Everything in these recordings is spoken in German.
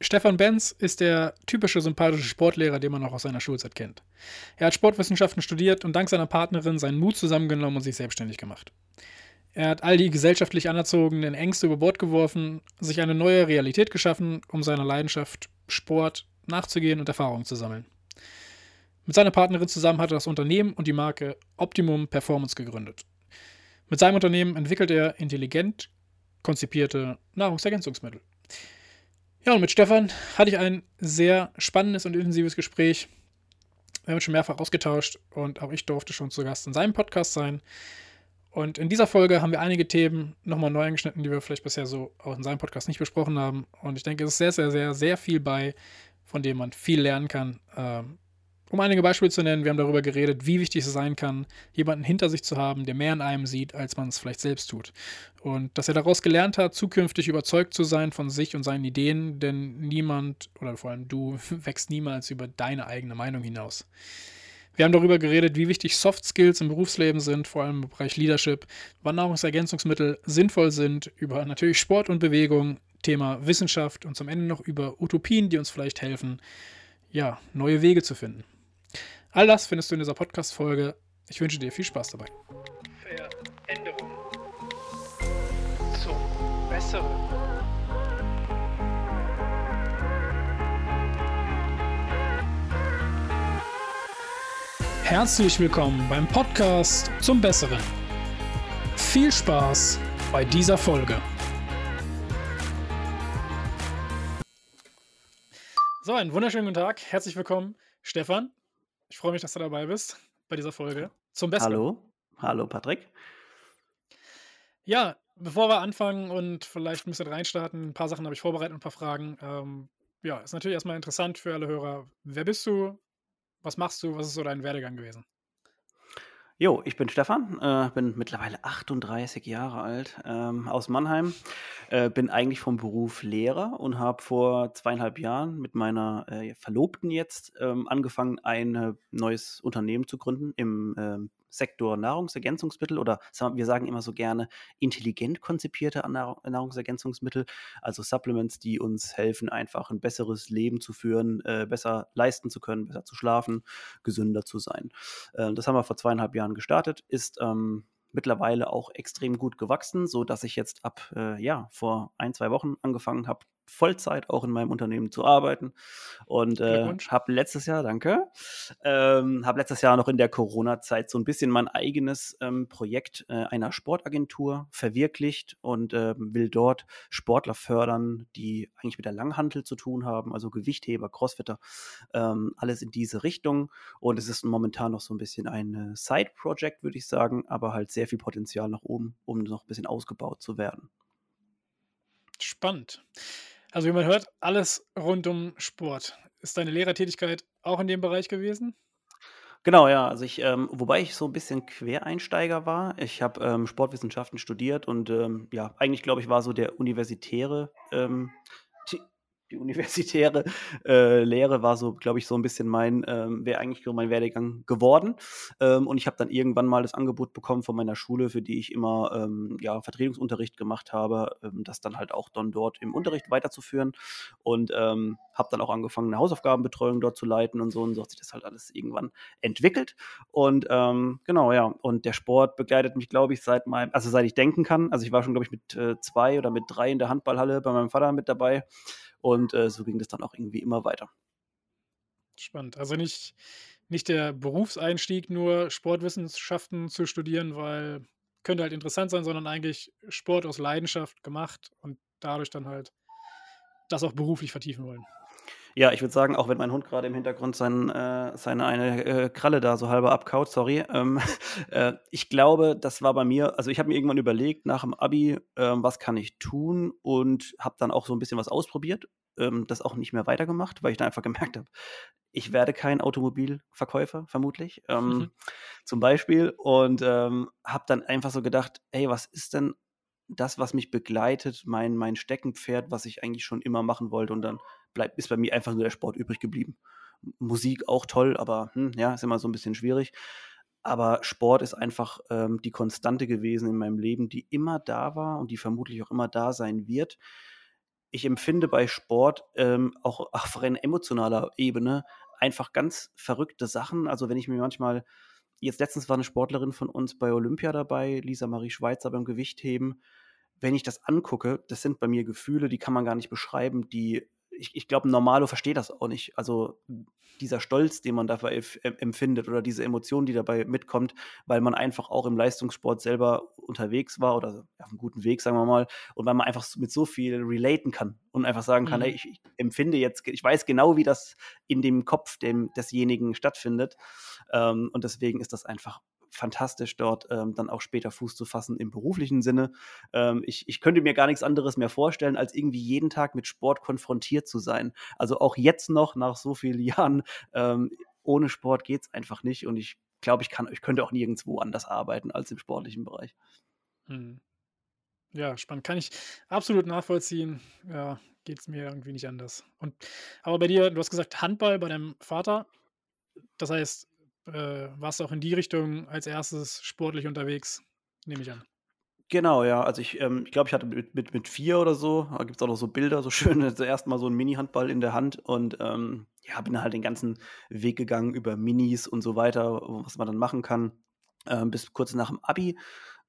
Stefan Benz ist der typische sympathische Sportlehrer, den man auch aus seiner Schulzeit kennt. Er hat Sportwissenschaften studiert und dank seiner Partnerin seinen Mut zusammengenommen und sich selbstständig gemacht. Er hat all die gesellschaftlich anerzogenen Ängste über Bord geworfen, sich eine neue Realität geschaffen, um seiner Leidenschaft Sport nachzugehen und Erfahrungen zu sammeln. Mit seiner Partnerin zusammen hat er das Unternehmen und die Marke Optimum Performance gegründet. Mit seinem Unternehmen entwickelt er intelligent konzipierte Nahrungsergänzungsmittel. Ja, und mit Stefan hatte ich ein sehr spannendes und intensives Gespräch. Wir haben uns schon mehrfach ausgetauscht und auch ich durfte schon zu Gast in seinem Podcast sein. Und in dieser Folge haben wir einige Themen nochmal neu angeschnitten, die wir vielleicht bisher so auch in seinem Podcast nicht besprochen haben. Und ich denke, es ist sehr, sehr, sehr, sehr viel bei, von dem man viel lernen kann. Ähm, um einige Beispiele zu nennen, wir haben darüber geredet, wie wichtig es sein kann, jemanden hinter sich zu haben, der mehr in einem sieht, als man es vielleicht selbst tut. Und dass er daraus gelernt hat, zukünftig überzeugt zu sein von sich und seinen Ideen, denn niemand, oder vor allem du, wächst niemals über deine eigene Meinung hinaus. Wir haben darüber geredet, wie wichtig Soft Skills im Berufsleben sind, vor allem im Bereich Leadership, wann Nahrungsergänzungsmittel sinnvoll sind, über natürlich Sport und Bewegung, Thema Wissenschaft und zum Ende noch über Utopien, die uns vielleicht helfen, ja, neue Wege zu finden. All das findest du in dieser Podcast-Folge. Ich wünsche dir viel Spaß dabei. Veränderung zum Besseren. Herzlich willkommen beim Podcast zum Besseren. Viel Spaß bei dieser Folge. So, einen wunderschönen guten Tag. Herzlich willkommen, Stefan. Ich freue mich, dass du dabei bist bei dieser Folge. Zum Besten. Hallo, hallo Patrick. Ja, bevor wir anfangen und vielleicht ein bisschen reinstarten, ein paar Sachen habe ich vorbereitet, ein paar Fragen. Ähm, ja, ist natürlich erstmal interessant für alle Hörer. Wer bist du? Was machst du? Was ist so dein Werdegang gewesen? Jo, ich bin Stefan, äh, bin mittlerweile 38 Jahre alt, ähm, aus Mannheim, äh, bin eigentlich vom Beruf Lehrer und habe vor zweieinhalb Jahren mit meiner äh, Verlobten jetzt ähm, angefangen, ein äh, neues Unternehmen zu gründen im ähm, Sektor Nahrungsergänzungsmittel oder wir sagen immer so gerne intelligent konzipierte Nahrungsergänzungsmittel, also Supplements, die uns helfen, einfach ein besseres Leben zu führen, äh, besser leisten zu können, besser zu schlafen, gesünder zu sein. Äh, das haben wir vor zweieinhalb Jahren gestartet, ist ähm, mittlerweile auch extrem gut gewachsen, so dass ich jetzt ab äh, ja vor ein zwei Wochen angefangen habe, Vollzeit auch in meinem Unternehmen zu arbeiten und äh, habe letztes Jahr, danke, ähm, habe letztes Jahr noch in der Corona-Zeit so ein bisschen mein eigenes ähm, Projekt äh, einer Sportagentur verwirklicht und äh, will dort Sportler fördern, die eigentlich mit der Langhantel zu tun haben, also Gewichtheber, Crossfitter, ähm, alles in diese Richtung. Und es ist momentan noch so ein bisschen ein Side-Project, würde ich sagen, aber halt sehr viel Potenzial nach oben, um noch ein bisschen ausgebaut zu werden. Spannend. Also wie man hört, alles rund um Sport. Ist deine Lehrertätigkeit auch in dem Bereich gewesen? Genau, ja. Also ich, ähm, wobei ich so ein bisschen Quereinsteiger war. Ich habe ähm, Sportwissenschaften studiert und ähm, ja, eigentlich glaube ich, war so der universitäre ähm, die universitäre äh, Lehre war so, glaube ich, so ein bisschen mein, ähm, wäre eigentlich so mein Werdegang geworden. Ähm, und ich habe dann irgendwann mal das Angebot bekommen von meiner Schule, für die ich immer ähm, ja, Vertretungsunterricht gemacht habe, ähm, das dann halt auch dann dort im Unterricht weiterzuführen. Und ähm, habe dann auch angefangen, eine Hausaufgabenbetreuung dort zu leiten und so. Und so hat sich das halt alles irgendwann entwickelt. Und ähm, genau, ja. Und der Sport begleitet mich, glaube ich, seit meinem, also seit ich denken kann. Also ich war schon, glaube ich, mit äh, zwei oder mit drei in der Handballhalle bei meinem Vater mit dabei. Und äh, so ging das dann auch irgendwie immer weiter. Spannend. Also nicht, nicht der Berufseinstieg, nur Sportwissenschaften zu studieren, weil könnte halt interessant sein, sondern eigentlich Sport aus Leidenschaft gemacht und dadurch dann halt das auch beruflich vertiefen wollen. Ja, ich würde sagen, auch wenn mein Hund gerade im Hintergrund sein, äh, seine eine äh, Kralle da so halber abkaut, sorry. Ähm, äh, ich glaube, das war bei mir, also ich habe mir irgendwann überlegt, nach dem Abi, ähm, was kann ich tun und habe dann auch so ein bisschen was ausprobiert ähm, das auch nicht mehr weitergemacht, weil ich dann einfach gemerkt habe, ich werde kein Automobilverkäufer, vermutlich, ähm, mhm. zum Beispiel. Und ähm, habe dann einfach so gedacht, ey, was ist denn das, was mich begleitet, mein, mein Steckenpferd, was ich eigentlich schon immer machen wollte. Und dann bleibt, ist bei mir einfach nur der Sport übrig geblieben. Musik auch toll, aber hm, ja, ist immer so ein bisschen schwierig. Aber Sport ist einfach ähm, die Konstante gewesen in meinem Leben, die immer da war und die vermutlich auch immer da sein wird ich empfinde bei Sport ähm, auch auf rein emotionaler Ebene einfach ganz verrückte Sachen. Also wenn ich mir manchmal, jetzt letztens war eine Sportlerin von uns bei Olympia dabei, Lisa Marie Schweizer beim Gewichtheben. Wenn ich das angucke, das sind bei mir Gefühle, die kann man gar nicht beschreiben, die ich, ich glaube, ein Normalo versteht das auch nicht. Also dieser Stolz, den man dabei empfindet oder diese Emotion, die dabei mitkommt, weil man einfach auch im Leistungssport selber unterwegs war oder auf einem guten Weg, sagen wir mal, und weil man einfach mit so viel relaten kann und einfach sagen kann, mhm. hey, ich, ich, empfinde jetzt, ich weiß genau, wie das in dem Kopf dem, desjenigen stattfindet. Ähm, und deswegen ist das einfach fantastisch, dort ähm, dann auch später Fuß zu fassen im beruflichen Sinne. Ähm, ich, ich könnte mir gar nichts anderes mehr vorstellen, als irgendwie jeden Tag mit Sport konfrontiert zu sein. Also auch jetzt noch, nach so vielen Jahren, ähm, ohne Sport geht es einfach nicht. Und ich glaube, ich, ich könnte auch nirgendwo anders arbeiten als im sportlichen Bereich. Hm. Ja, spannend. Kann ich absolut nachvollziehen. Ja, geht es mir irgendwie nicht anders. Und aber bei dir, du hast gesagt, Handball bei deinem Vater. Das heißt, äh, warst auch in die Richtung als erstes sportlich unterwegs, nehme ich an. Genau, ja. Also ich, ähm, ich glaube, ich hatte mit, mit, mit vier oder so, da gibt es auch noch so Bilder, so schön, zuerst mal so ein Mini-Handball in der Hand und ähm, ja, bin halt den ganzen Weg gegangen über Minis und so weiter, was man dann machen kann, ähm, bis kurz nach dem Abi.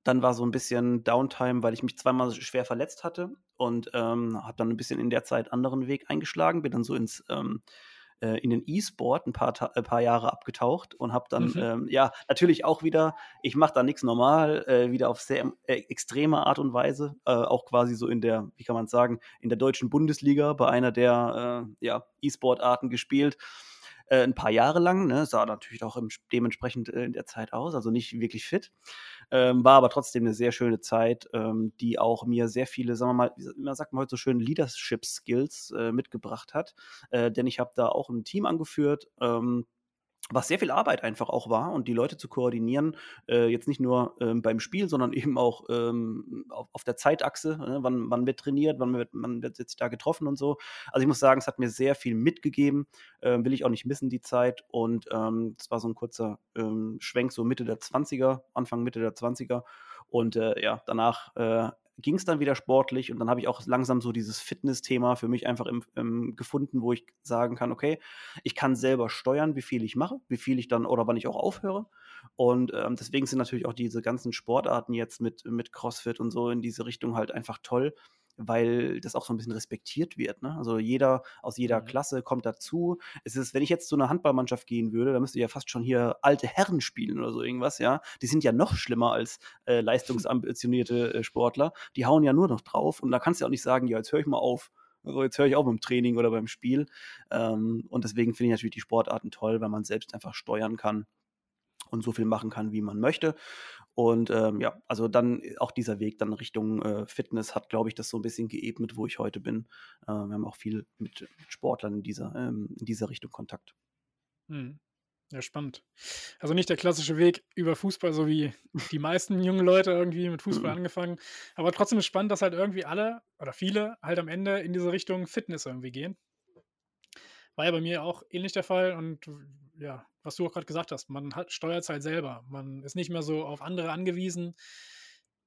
Dann war so ein bisschen Downtime, weil ich mich zweimal schwer verletzt hatte und ähm, habe dann ein bisschen in der Zeit anderen Weg eingeschlagen, bin dann so ins ähm, äh, in den E-Sport ein paar, ein paar Jahre abgetaucht und habe dann, mhm. ähm, ja, natürlich auch wieder, ich mache da nichts normal, äh, wieder auf sehr äh, extreme Art und Weise, äh, auch quasi so in der, wie kann man sagen, in der deutschen Bundesliga bei einer der äh, ja, E-Sport-Arten gespielt äh, ein paar Jahre lang. Ne? Sah natürlich auch im, dementsprechend äh, in der Zeit aus, also nicht wirklich fit. Ähm, war aber trotzdem eine sehr schöne Zeit, ähm, die auch mir sehr viele, sagen wir mal, man sagt man heute so schön, Leadership-Skills äh, mitgebracht hat. Äh, denn ich habe da auch ein Team angeführt. Ähm, was sehr viel Arbeit einfach auch war und die Leute zu koordinieren, äh, jetzt nicht nur ähm, beim Spiel, sondern eben auch ähm, auf, auf, der Zeitachse, ne? wann, wann wird trainiert, wann wird, man wird jetzt da getroffen und so. Also ich muss sagen, es hat mir sehr viel mitgegeben, äh, will ich auch nicht missen die Zeit und ähm, es war so ein kurzer ähm, Schwenk, so Mitte der 20er, Anfang Mitte der 20er und äh, ja, danach äh, ging es dann wieder sportlich und dann habe ich auch langsam so dieses Fitness-Thema für mich einfach im, im gefunden, wo ich sagen kann, okay, ich kann selber steuern, wie viel ich mache, wie viel ich dann oder wann ich auch aufhöre. Und ähm, deswegen sind natürlich auch diese ganzen Sportarten jetzt mit, mit CrossFit und so in diese Richtung halt einfach toll, weil das auch so ein bisschen respektiert wird. Ne? Also jeder aus jeder mhm. Klasse kommt dazu. Es ist, wenn ich jetzt zu einer Handballmannschaft gehen würde, dann müsste ich ja fast schon hier alte Herren spielen oder so irgendwas, ja. Die sind ja noch schlimmer als äh, leistungsambitionierte äh, Sportler. Die hauen ja nur noch drauf und da kannst du ja auch nicht sagen, ja, jetzt höre ich mal auf. Also jetzt höre ich auch beim Training oder beim Spiel. Ähm, und deswegen finde ich natürlich die Sportarten toll, weil man selbst einfach steuern kann und so viel machen kann, wie man möchte. Und ähm, ja, also dann äh, auch dieser Weg dann Richtung äh, Fitness hat, glaube ich, das so ein bisschen geebnet, wo ich heute bin. Äh, wir haben auch viel mit, Sportlern in dieser, ähm, in dieser Richtung Kontakt. Hm. Ja, spannend. Also nicht der klassische Weg über Fußball, so wie die meisten jungen Leute irgendwie mit Fußball mhm. angefangen. Aber trotzdem ist spannend, dass halt irgendwie alle oder viele halt am Ende in diese Richtung Fitness irgendwie gehen. War ja bei mir auch ähnlich der Fall und ja, was du auch gerade gesagt hast, man hat, steuert es halt selber. Man ist nicht mehr so auf andere angewiesen.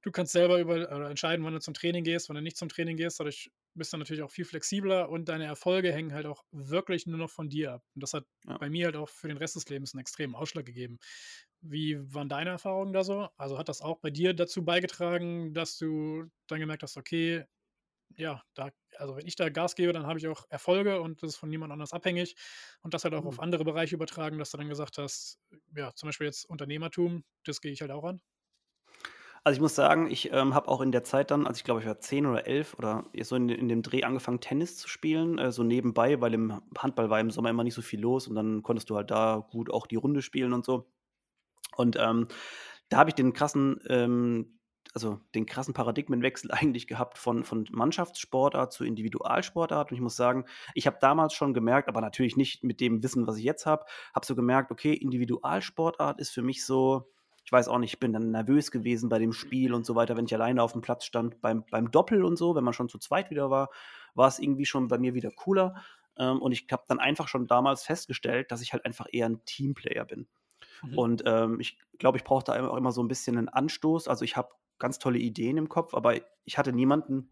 Du kannst selber über, entscheiden, wann du zum Training gehst, wann du nicht zum Training gehst. Dadurch bist du natürlich auch viel flexibler und deine Erfolge hängen halt auch wirklich nur noch von dir ab. Und das hat ja. bei mir halt auch für den Rest des Lebens einen extremen Ausschlag gegeben. Wie waren deine Erfahrungen da so? Also hat das auch bei dir dazu beigetragen, dass du dann gemerkt hast, okay, ja, da also wenn ich da Gas gebe, dann habe ich auch Erfolge und das ist von niemand anders abhängig. Und das halt auch mhm. auf andere Bereiche übertragen, dass du dann gesagt hast, ja, zum Beispiel jetzt Unternehmertum, das gehe ich halt auch an. Also ich muss sagen, ich ähm, habe auch in der Zeit dann, als ich glaube, ich war zehn oder elf oder so in, in dem Dreh angefangen, Tennis zu spielen, äh, so nebenbei, weil im Handball war im Sommer immer nicht so viel los und dann konntest du halt da gut auch die Runde spielen und so. Und ähm, da habe ich den krassen ähm, also den krassen Paradigmenwechsel eigentlich gehabt von, von Mannschaftssportart zu Individualsportart. Und ich muss sagen, ich habe damals schon gemerkt, aber natürlich nicht mit dem Wissen, was ich jetzt habe, habe so gemerkt, okay, Individualsportart ist für mich so, ich weiß auch nicht, ich bin dann nervös gewesen bei dem Spiel und so weiter, wenn ich alleine auf dem Platz stand. Beim, beim Doppel und so, wenn man schon zu zweit wieder war, war es irgendwie schon bei mir wieder cooler. Ähm, und ich habe dann einfach schon damals festgestellt, dass ich halt einfach eher ein Teamplayer bin. Mhm. Und ähm, ich glaube, ich brauche da auch immer so ein bisschen einen Anstoß. Also ich habe ganz tolle Ideen im Kopf, aber ich hatte niemanden,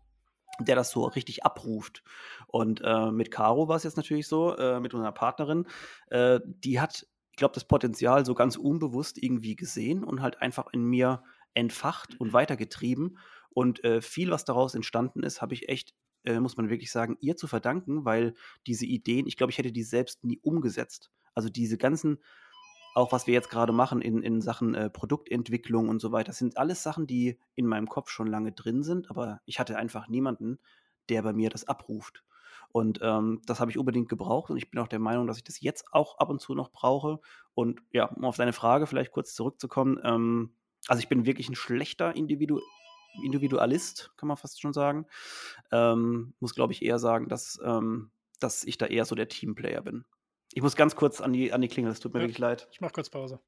der das so richtig abruft. Und äh, mit Caro war es jetzt natürlich so, äh, mit unserer Partnerin, äh, die hat, ich glaube, das Potenzial so ganz unbewusst irgendwie gesehen und halt einfach in mir entfacht und weitergetrieben. Und äh, viel, was daraus entstanden ist, habe ich echt, äh, muss man wirklich sagen, ihr zu verdanken, weil diese Ideen, ich glaube, ich hätte die selbst nie umgesetzt. Also diese ganzen auch was wir jetzt gerade machen in, in Sachen äh, Produktentwicklung und so weiter, das sind alles Sachen, die in meinem Kopf schon lange drin sind, aber ich hatte einfach niemanden, der bei mir das abruft. Und ähm, das habe ich unbedingt gebraucht und ich bin auch der Meinung, dass ich das jetzt auch ab und zu noch brauche. Und ja, um auf deine Frage vielleicht kurz zurückzukommen, ähm, also ich bin wirklich ein schlechter Individu Individualist, kann man fast schon sagen. Ähm, muss, glaube ich, eher sagen, dass, ähm, dass ich da eher so der Teamplayer bin. Ich muss ganz kurz an die, an die Klingel, es tut mir ja, wirklich leid. Ich mache kurz Pause.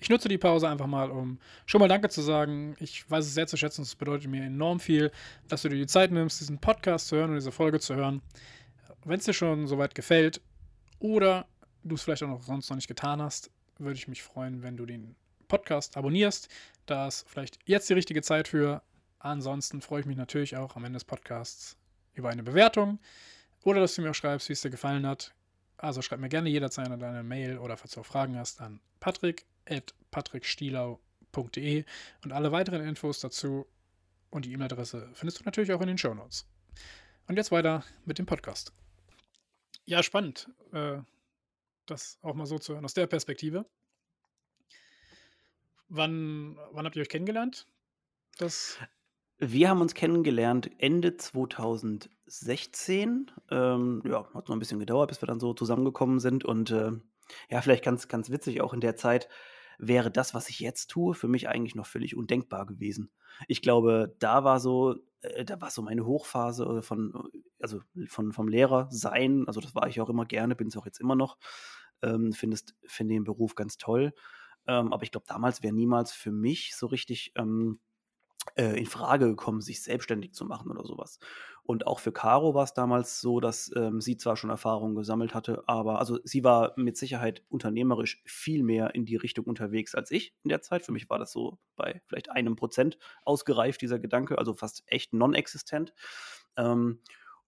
Ich nutze die Pause einfach mal, um schon mal Danke zu sagen. Ich weiß es sehr zu schätzen, es bedeutet mir enorm viel, dass du dir die Zeit nimmst, diesen Podcast zu hören und diese Folge zu hören. Wenn es dir schon soweit gefällt oder du es vielleicht auch noch sonst noch nicht getan hast, würde ich mich freuen, wenn du den Podcast abonnierst. Da ist vielleicht jetzt die richtige Zeit für. Ansonsten freue ich mich natürlich auch am Ende des Podcasts über eine Bewertung. Oder dass du mir auch schreibst, wie es dir gefallen hat. Also schreib mir gerne jederzeit an deine Mail oder falls du auch Fragen hast an patrick.patrickstielau.de und alle weiteren Infos dazu und die E-Mail-Adresse findest du natürlich auch in den Show Notes. Und jetzt weiter mit dem Podcast. Ja, spannend, äh, das auch mal so zu hören, aus der Perspektive. Wann, wann habt ihr euch kennengelernt? Das wir haben uns kennengelernt Ende 2016. Ähm, ja, hat noch ein bisschen gedauert, bis wir dann so zusammengekommen sind. Und äh, ja, vielleicht ganz, ganz witzig auch in der Zeit wäre das, was ich jetzt tue, für mich eigentlich noch völlig undenkbar gewesen. Ich glaube, da war so, äh, da war so meine Hochphase von, also von, vom Lehrer sein. Also das war ich auch immer gerne, bin es auch jetzt immer noch. Ähm, finde den Beruf ganz toll. Ähm, aber ich glaube, damals wäre niemals für mich so richtig ähm, äh, in Frage gekommen, sich selbstständig zu machen oder sowas. Und auch für Caro war es damals so, dass ähm, sie zwar schon Erfahrungen gesammelt hatte, aber also sie war mit Sicherheit unternehmerisch viel mehr in die Richtung unterwegs als ich in der Zeit. Für mich war das so bei vielleicht einem Prozent ausgereift, dieser Gedanke, also fast echt non-existent. Ähm,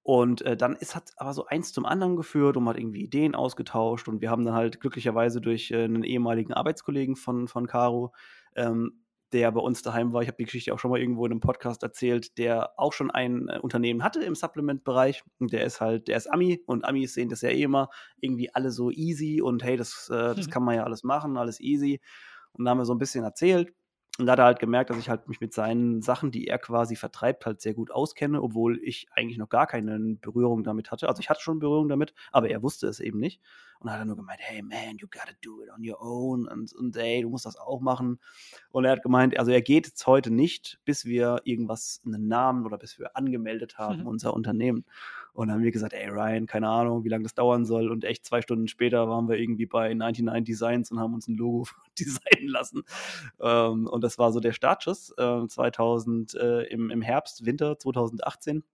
und äh, dann ist, hat aber so eins zum anderen geführt und man hat irgendwie Ideen ausgetauscht. Und wir haben dann halt glücklicherweise durch äh, einen ehemaligen Arbeitskollegen von, von Caro ähm, der bei uns daheim war. Ich habe die Geschichte auch schon mal irgendwo in einem Podcast erzählt, der auch schon ein äh, Unternehmen hatte im Supplement-Bereich. Und der ist halt, der ist Ami und Amis sehen das ja eh immer irgendwie alle so easy und hey, das, äh, das mhm. kann man ja alles machen, alles easy. Und da haben wir so ein bisschen erzählt. Und da hat er halt gemerkt, dass ich halt mich mit seinen Sachen, die er quasi vertreibt, halt sehr gut auskenne, obwohl ich eigentlich noch gar keine Berührung damit hatte. Also ich hatte schon Berührung damit, aber er wusste es eben nicht. Und dann hat er nur gemeint, hey man, you gotta do it on your own und, und hey, du musst das auch machen. Und er hat gemeint, also er geht jetzt heute nicht, bis wir irgendwas, einen Namen oder bis wir angemeldet haben, mhm. unser Unternehmen. Und dann haben wir gesagt, ey Ryan, keine Ahnung, wie lange das dauern soll. Und echt zwei Stunden später waren wir irgendwie bei 99 Designs und haben uns ein Logo designen lassen. Ähm, und das war so der Startschuss äh, 2000 äh, im, im Herbst, Winter 2018.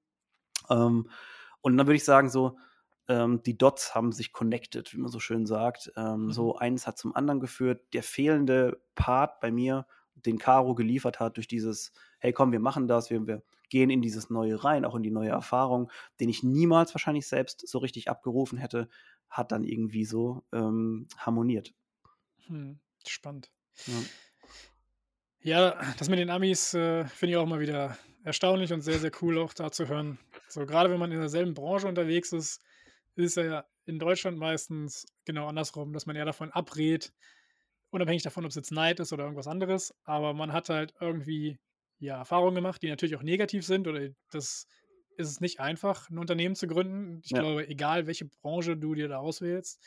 Ähm, und dann würde ich sagen, so, ähm, die Dots haben sich connected, wie man so schön sagt. Ähm, mhm. So eins hat zum anderen geführt. Der fehlende Part bei mir, den Caro geliefert hat durch dieses, hey komm, wir machen das, wir, wir gehen in dieses Neue rein, auch in die neue Erfahrung, den ich niemals wahrscheinlich selbst so richtig abgerufen hätte, hat dann irgendwie so ähm, harmoniert. Hm, spannend. Ja. ja. das mit den Amis äh, finde ich auch mal wieder erstaunlich und sehr, sehr cool auch da zu hören. So, gerade wenn man in derselben Branche unterwegs ist, ist es ja in Deutschland meistens genau andersrum, dass man eher davon abrät, unabhängig davon, ob es jetzt Neid ist oder irgendwas anderes, aber man hat halt irgendwie ja, Erfahrungen gemacht, die natürlich auch negativ sind oder das ist es nicht einfach, ein Unternehmen zu gründen. Ich ja. glaube, egal welche Branche du dir da auswählst,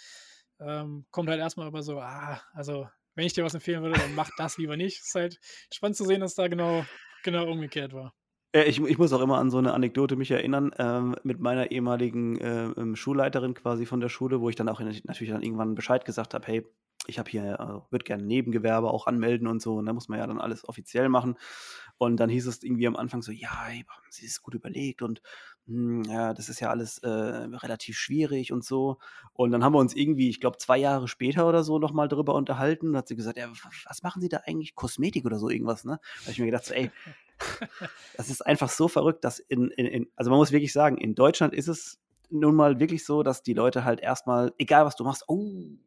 ähm, kommt halt erstmal immer so, ah, also wenn ich dir was empfehlen würde, dann mach das lieber nicht. Es ist halt spannend zu sehen, dass da genau, genau umgekehrt war. Ich, ich muss auch immer an so eine Anekdote mich erinnern, ähm, mit meiner ehemaligen äh, ähm, Schulleiterin quasi von der Schule, wo ich dann auch natürlich dann irgendwann Bescheid gesagt habe, hey, ich habe hier, also, würde gerne Nebengewerbe auch anmelden und so, und da muss man ja dann alles offiziell machen. Und dann hieß es irgendwie am Anfang so, ja, haben Sie es gut überlegt und hm, ja, das ist ja alles äh, relativ schwierig und so. Und dann haben wir uns irgendwie, ich glaube, zwei Jahre später oder so nochmal drüber unterhalten. Und hat sie gesagt, ja, was machen Sie da eigentlich? Kosmetik oder so irgendwas, ne? Da habe ich mir gedacht, so, ey, das ist einfach so verrückt, dass in, in, in, also man muss wirklich sagen, in Deutschland ist es nun mal wirklich so, dass die Leute halt erstmal, egal was du machst, oh,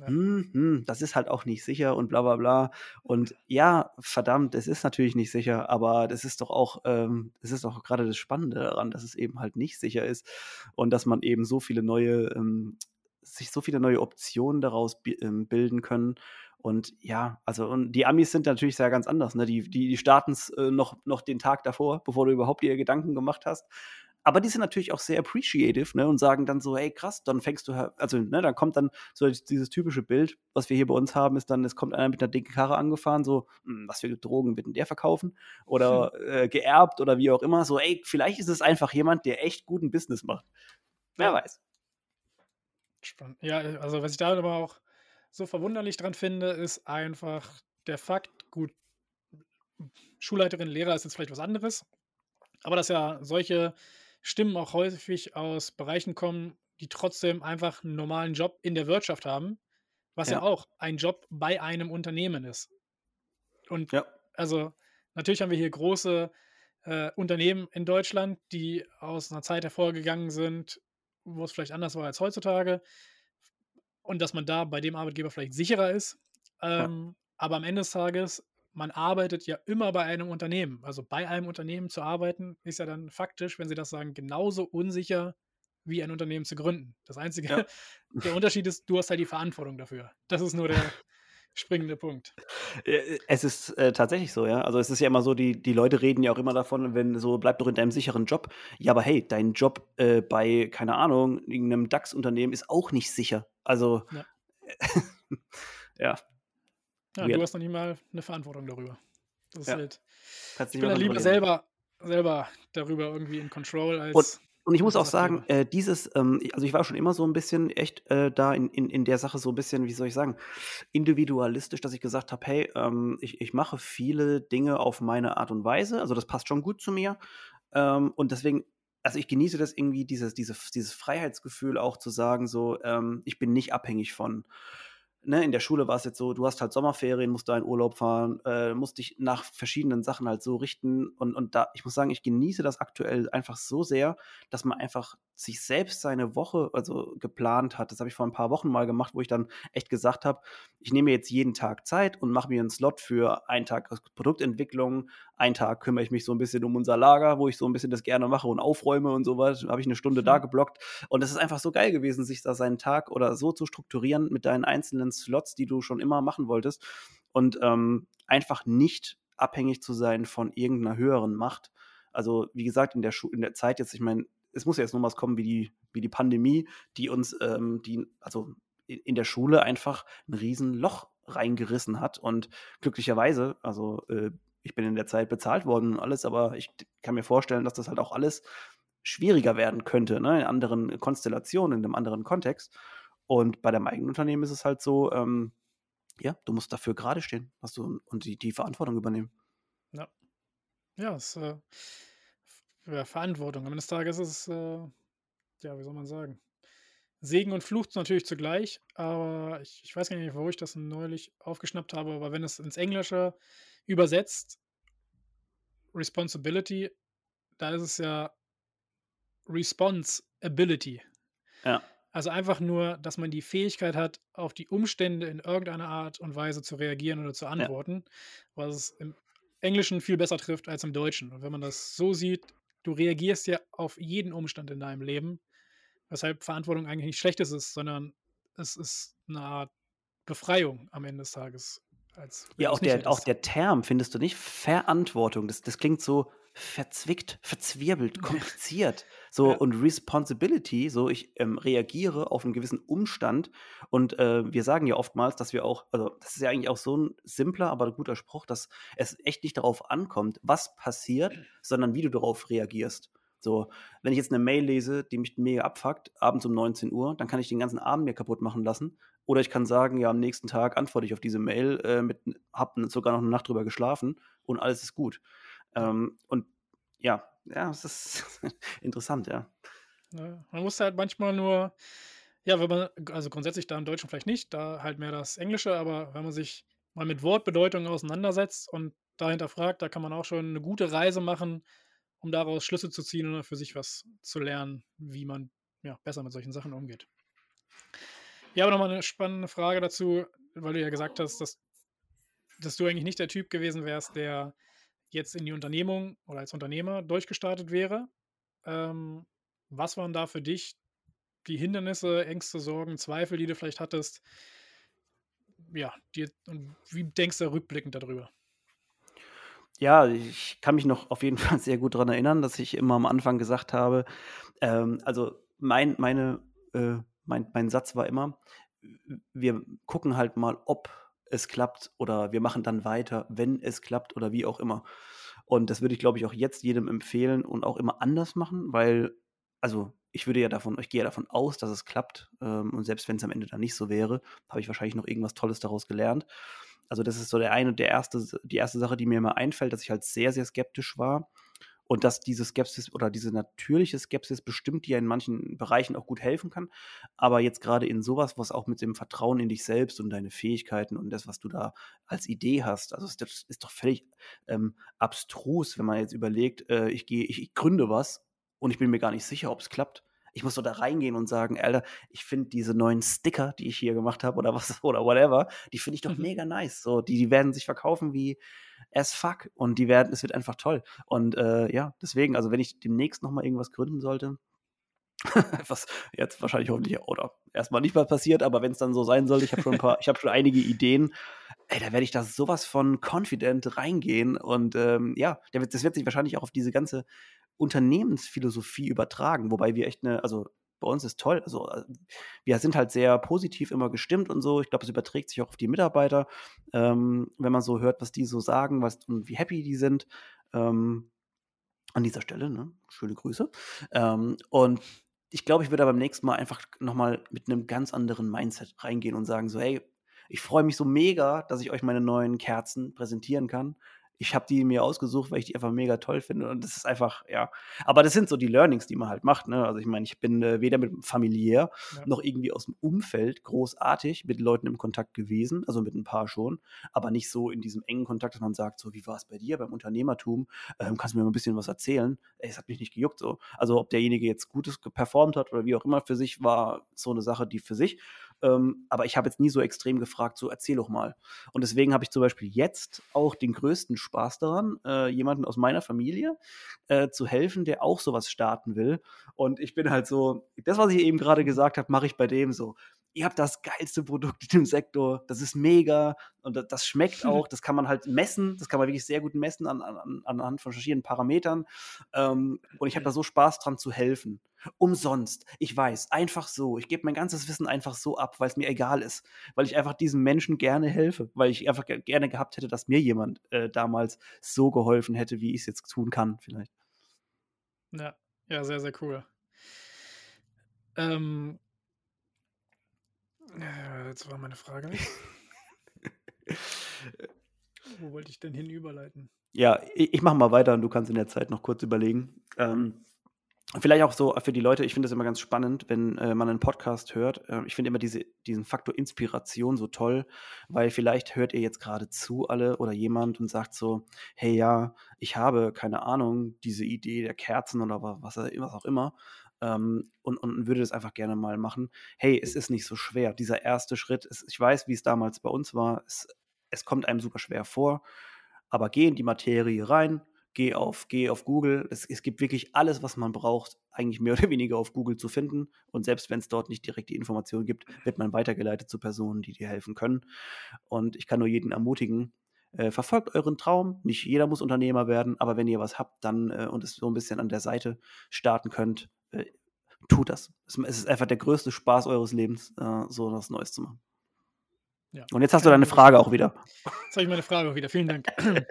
ja. hm, hm, das ist halt auch nicht sicher und bla bla bla. Und ja, verdammt, es ist natürlich nicht sicher, aber das ist doch auch, ähm, das ist doch gerade das Spannende daran, dass es eben halt nicht sicher ist und dass man eben so viele neue, ähm, sich so viele neue Optionen daraus ähm, bilden können. Und ja, also und die Amis sind natürlich sehr ganz anders. Ne? Die, die, die starten es äh, noch, noch den Tag davor, bevor du überhaupt dir Gedanken gemacht hast aber die sind natürlich auch sehr appreciative ne, und sagen dann so, hey krass, dann fängst du, also ne, dann kommt dann so dieses typische Bild, was wir hier bei uns haben, ist dann, es kommt einer mit einer dicken Karre angefahren, so, hm, was für Drogen wird denn der verkaufen? Oder hm. äh, geerbt oder wie auch immer, so, ey, vielleicht ist es einfach jemand, der echt guten Business macht. Wer weiß. Spannend. Ja, also was ich da aber auch so verwunderlich dran finde, ist einfach der Fakt, gut, Schulleiterin, Lehrer ist jetzt vielleicht was anderes, aber dass ja solche Stimmen auch häufig aus Bereichen kommen, die trotzdem einfach einen normalen Job in der Wirtschaft haben, was ja, ja auch ein Job bei einem Unternehmen ist. Und ja. also natürlich haben wir hier große äh, Unternehmen in Deutschland, die aus einer Zeit hervorgegangen sind, wo es vielleicht anders war als heutzutage. Und dass man da bei dem Arbeitgeber vielleicht sicherer ist. Ähm, ja. Aber am Ende des Tages man arbeitet ja immer bei einem Unternehmen. Also bei einem Unternehmen zu arbeiten, ist ja dann faktisch, wenn Sie das sagen, genauso unsicher wie ein Unternehmen zu gründen. Das Einzige, ja. der Unterschied ist, du hast halt die Verantwortung dafür. Das ist nur der springende Punkt. Äh, es ist äh, tatsächlich so, ja. Also es ist ja immer so, die, die Leute reden ja auch immer davon, wenn so, bleib doch in deinem sicheren Job. Ja, aber hey, dein Job äh, bei, keine Ahnung, irgendeinem DAX-Unternehmen ist auch nicht sicher. Also, ja. ja. Ja, du hast noch nicht mal eine Verantwortung darüber. Das ist ja. halt. ich bin dann lieber selber, selber darüber irgendwie in Control als. Und, und ich muss auch sagen, äh, dieses, ähm, also ich war schon immer so ein bisschen echt äh, da in, in, in der Sache so ein bisschen, wie soll ich sagen, individualistisch, dass ich gesagt habe, hey, ähm, ich, ich mache viele Dinge auf meine Art und Weise. Also das passt schon gut zu mir. Ähm, und deswegen also ich genieße das irgendwie, dieses, dieses, dieses Freiheitsgefühl auch zu sagen, so, ähm, ich bin nicht abhängig von ne, in der Schule war es jetzt so, du hast halt Sommerferien, musst da in Urlaub fahren, äh, musst dich nach verschiedenen Sachen halt so richten. Und, und da, ich muss sagen, ich genieße das aktuell einfach so sehr, dass man einfach sich selbst seine Woche, also geplant hat. Das habe ich vor ein paar Wochen mal gemacht, wo ich dann echt gesagt habe, ich nehme jetzt jeden Tag Zeit und mache mir einen Slot für einen Tag Produktentwicklung, einen Tag kümmere ich mich so ein bisschen um unser Lager, wo ich so ein bisschen das gerne mache und aufräume und sowas. Habe ich eine Stunde mhm. da geblockt. Und es ist einfach so geil gewesen, sich da seinen Tag oder so zu strukturieren mit deinen einzelnen Slots, die du schon immer machen wolltest. Und ähm, einfach nicht abhängig zu sein von irgendeiner höheren Macht. Also, wie gesagt, in der, Schu in der Zeit jetzt, ich meine, es muss ja jetzt noch was kommen wie die, wie die Pandemie, die uns, ähm, die, also in, in der Schule einfach ein Riesenloch reingerissen hat. Und glücklicherweise, also äh, ich bin in der Zeit bezahlt worden und alles, aber ich kann mir vorstellen, dass das halt auch alles schwieriger werden könnte, ne, in anderen Konstellationen, in einem anderen Kontext. Und bei deinem eigenen Unternehmen ist es halt so, ähm, ja, du musst dafür gerade stehen hast du, und die, die Verantwortung übernehmen. Ja. Ja, es äh, ja, Verantwortung. Am Ende des Tages ist es, äh, ja, wie soll man sagen? Segen und Fluch natürlich zugleich, aber ich, ich weiß gar nicht, wo ich das neulich aufgeschnappt habe, aber wenn es ins Englische Übersetzt Responsibility, da ist es ja Responsibility. Ja. Also einfach nur, dass man die Fähigkeit hat, auf die Umstände in irgendeiner Art und Weise zu reagieren oder zu antworten, ja. was es im Englischen viel besser trifft als im Deutschen. Und wenn man das so sieht, du reagierst ja auf jeden Umstand in deinem Leben, weshalb Verantwortung eigentlich nicht Schlechtes ist, sondern es ist eine Art Befreiung am Ende des Tages. Ja, auch der, auch der Term, findest du nicht? Verantwortung, das, das klingt so verzwickt, verzwirbelt, kompliziert. So ja. und Responsibility, so ich ähm, reagiere auf einen gewissen Umstand und äh, wir sagen ja oftmals, dass wir auch, also das ist ja eigentlich auch so ein simpler, aber guter Spruch, dass es echt nicht darauf ankommt, was passiert, sondern wie du darauf reagierst. So, wenn ich jetzt eine Mail lese, die mich mega abfuckt, abends um 19 Uhr, dann kann ich den ganzen Abend mir kaputt machen lassen. Oder ich kann sagen, ja, am nächsten Tag antworte ich auf diese Mail, äh, mit, hab sogar noch eine Nacht drüber geschlafen und alles ist gut. Ähm, und ja, ja, es ist interessant, ja. Ja, man muss halt manchmal nur ja, wenn man also grundsätzlich da im Deutschen vielleicht nicht, da halt mehr das Englische, aber wenn man sich mal mit Wortbedeutungen auseinandersetzt und dahinter fragt, da kann man auch schon eine gute Reise machen, um daraus Schlüsse zu ziehen oder für sich was zu lernen, wie man, ja, besser mit solchen Sachen umgeht. Ja, aber noch mal 'ne spannende Frage dazu, weil du ja gesagt hast, dass dass du eigentlich nicht der Typ gewesen wärst, der jetzt in die Unternehmung oder als Unternehmer durchgestartet wäre. Ähm, was waren da für dich die Hindernisse, Ängste, Sorgen, Zweifel, die du vielleicht hattest? Ja, die und wie denkst du rückblickend darüber? Ja, ich kann mich noch auf jeden Fall sehr gut daran erinnern, dass ich immer am Anfang gesagt habe ähm, also mein meine äh, mein mein Satz war immer: wir gucken halt mal, ob es klappt oder wir machen dann weiter, wenn es klappt oder wie auch immer. Und das würde ich, glaube ich, auch jetzt jedem empfehlen und auch immer anders machen, weil also, ich würde ja davon ich gehe ja davon aus, dass es klappt, ähm, und selbst wenn es am Ende dann nicht so wäre, habe ich wahrscheinlich noch irgendwas Tolles daraus gelernt. Also, das ist so der eine der erste die erste Sache, die mir immer einfällt, dass ich halt sehr, sehr skeptisch war und dass diese Skepsis oder diese natürliche Skepsis bestimmt dir in manchen Bereichen auch gut helfen kann. Aber jetzt gerade in sowas, was auch mit dem Vertrauen in dich selbst und deine Fähigkeiten und das, was du da als Idee hast, also das ist doch völlig ähm, abstrus, wenn man jetzt überlegt, äh, ich gehe, ich, ich gründe was und ich bin mir gar nicht sicher, ob es klappt. Ich muss so da reingehen und sagen, Alter, ich finde diese neuen Sticker, die ich hier gemacht habe oder was oder whatever, die finde ich doch mhm. mega nice. So, die, die werden sich verkaufen wie as fuck und die werden, es wird einfach toll. Und äh, ja, deswegen, also wenn ich demnächst nochmal irgendwas gründen sollte, was jetzt wahrscheinlich hoffentlich oder erstmal nicht mal passiert, aber wenn es dann so sein sollte, ich habe schon ein paar, ich habe schon einige Ideen, ey, da werde ich da sowas von confident reingehen und ähm, ja, das wird sich wahrscheinlich auch auf diese ganze Unternehmensphilosophie übertragen, wobei wir echt eine, also bei uns ist toll. Also äh, wir sind halt sehr positiv immer gestimmt und so. Ich glaube, es überträgt sich auch auf die Mitarbeiter, ähm, wenn man so hört, was die so sagen, was und wie happy die sind. Ähm, an dieser Stelle, ne? Schöne Grüße. Ähm, und ich glaube, ich würde beim nächsten Mal einfach nochmal mit einem ganz anderen Mindset reingehen und sagen so, hey, ich freue mich so mega, dass ich euch meine neuen Kerzen präsentieren kann ich habe die mir ausgesucht, weil ich die einfach mega toll finde. Und das ist einfach, ja. Aber das sind so die Learnings, die man halt macht. Ne? Also ich meine, ich bin äh, weder mit familiär ja. noch irgendwie aus dem Umfeld großartig mit Leuten im Kontakt gewesen, also mit ein paar schon, aber nicht so in diesem engen Kontakt, dass man sagt, so, wie war es bei dir beim Unternehmertum? Ähm, kannst du mir mal ein bisschen was erzählen? Ey, es hat mich nicht gejuckt so. Also ob derjenige jetzt Gutes performt hat oder wie auch immer für sich, war so eine Sache, die für sich. Ähm, aber ich habe jetzt nie so extrem gefragt, so erzähl doch mal. Und deswegen habe ich zum Beispiel jetzt auch den größten Spaß daran, äh, jemanden aus meiner Familie äh, zu helfen, der auch sowas starten will. Und ich bin halt so, das, was ich eben gerade gesagt habe, mache ich bei dem so ihr habt das geilste Produkt in dem Sektor, das ist mega und das, das schmeckt auch, das kann man halt messen, das kann man wirklich sehr gut messen an, an, anhand von verschiedenen Parametern. Ähm, und ich habe da so Spaß dran zu helfen. Umsonst. Ich weiß, einfach so. Ich gebe mein ganzes Wissen einfach so ab, weil es mir egal ist. Weil ich einfach diesen Menschen gerne helfe. Weil ich einfach gerne gehabt hätte, dass mir jemand äh, damals so geholfen hätte, wie ich es jetzt tun kann, vielleicht. Ja, ja, sehr, sehr cool. Ähm, jetzt war meine Frage nicht. Wo wollte ich denn hin überleiten? Ja, ich, ich mache mal weiter und du kannst in der Zeit noch kurz überlegen. Ähm, vielleicht auch so für die Leute, ich finde das immer ganz spannend, wenn äh, man einen Podcast hört. Äh, ich finde immer diese, diesen Faktor Inspiration so toll, weil vielleicht hört ihr jetzt gerade zu alle oder jemand und sagt so, hey ja, ich habe keine Ahnung, diese Idee der Kerzen oder was, was auch immer ähm, und, und würde das einfach gerne mal machen. Hey, es ist nicht so schwer. Dieser erste Schritt, ist, ich weiß, wie es damals bei uns war, es, es kommt einem super schwer vor, aber geh in die Materie rein, geh auf, geh auf Google. Es, es gibt wirklich alles, was man braucht, eigentlich mehr oder weniger auf Google zu finden. Und selbst wenn es dort nicht direkt die Informationen gibt, wird man weitergeleitet zu Personen, die dir helfen können. Und ich kann nur jeden ermutigen, äh, verfolgt euren Traum. Nicht jeder muss Unternehmer werden, aber wenn ihr was habt, dann äh, und es so ein bisschen an der Seite starten könnt, äh, tut das. Es, es, ist einfach der größte Spaß eures Lebens, äh, so was Neues zu machen. Ja. Und jetzt hast du deine Frage auch wieder. Jetzt habe ich meine Frage auch wieder. Vielen Dank.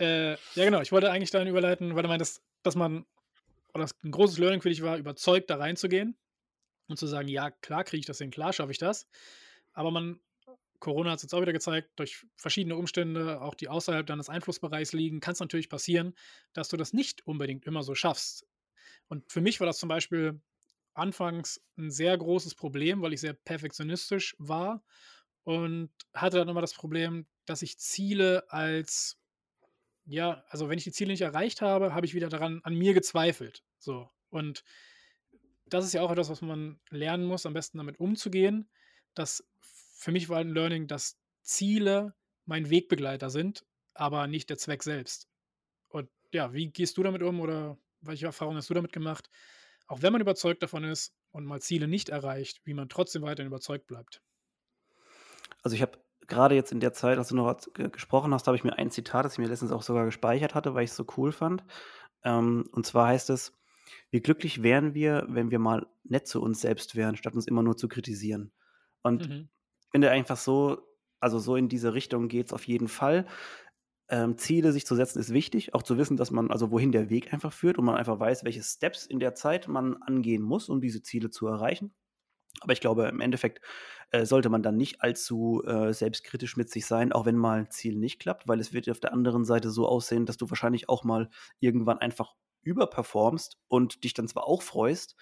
äh, ja, genau. Ich wollte eigentlich dahin überleiten, weil du meintest, dass man, oder das ein großes Learning für dich war, überzeugt da reinzugehen und zu sagen, ja, klar kriege ich das hin, klar schaffe ich das. Aber man Corona hat es jetzt auch wieder gezeigt, durch verschiedene Umstände, auch die außerhalb deines Einflussbereichs liegen, kann es natürlich passieren, dass du das nicht unbedingt immer so schaffst. Und für mich war das zum Beispiel anfangs ein sehr großes Problem, weil ich sehr perfektionistisch war und hatte dann immer das Problem, dass ich Ziele als ja, also wenn ich die Ziele nicht erreicht habe, habe ich wieder daran an mir gezweifelt. So. Und das ist ja auch etwas, was man lernen muss, am besten damit umzugehen. Das für mich war ein Learning, dass Ziele mein Wegbegleiter sind, aber nicht der Zweck selbst. Und ja, wie gehst du damit um oder welche Erfahrungen hast du damit gemacht? Auch wenn man überzeugt davon ist und mal Ziele nicht erreicht, wie man trotzdem weiterhin überzeugt bleibt. Also ich habe gerade jetzt in der Zeit, als du noch gesprochen hast, habe ich mir ein Zitat, das ich mir letztens auch sogar gespeichert hatte, weil ich es so cool fand. Ähm, und zwar heißt es, wie glücklich wären wir, wenn wir mal nett zu uns selbst wären, statt uns immer nur zu kritisieren. Und mhm. Finde einfach so, also so in diese Richtung geht es auf jeden Fall. Ähm, Ziele sich zu setzen ist wichtig, auch zu wissen, dass man, also wohin der Weg einfach führt und man einfach weiß, welche Steps in der Zeit man angehen muss, um diese Ziele zu erreichen. Aber ich glaube, im Endeffekt äh, sollte man dann nicht allzu äh, selbstkritisch mit sich sein, auch wenn mal ein Ziel nicht klappt, weil es wird auf der anderen Seite so aussehen, dass du wahrscheinlich auch mal irgendwann einfach überperformst und dich dann zwar auch freust,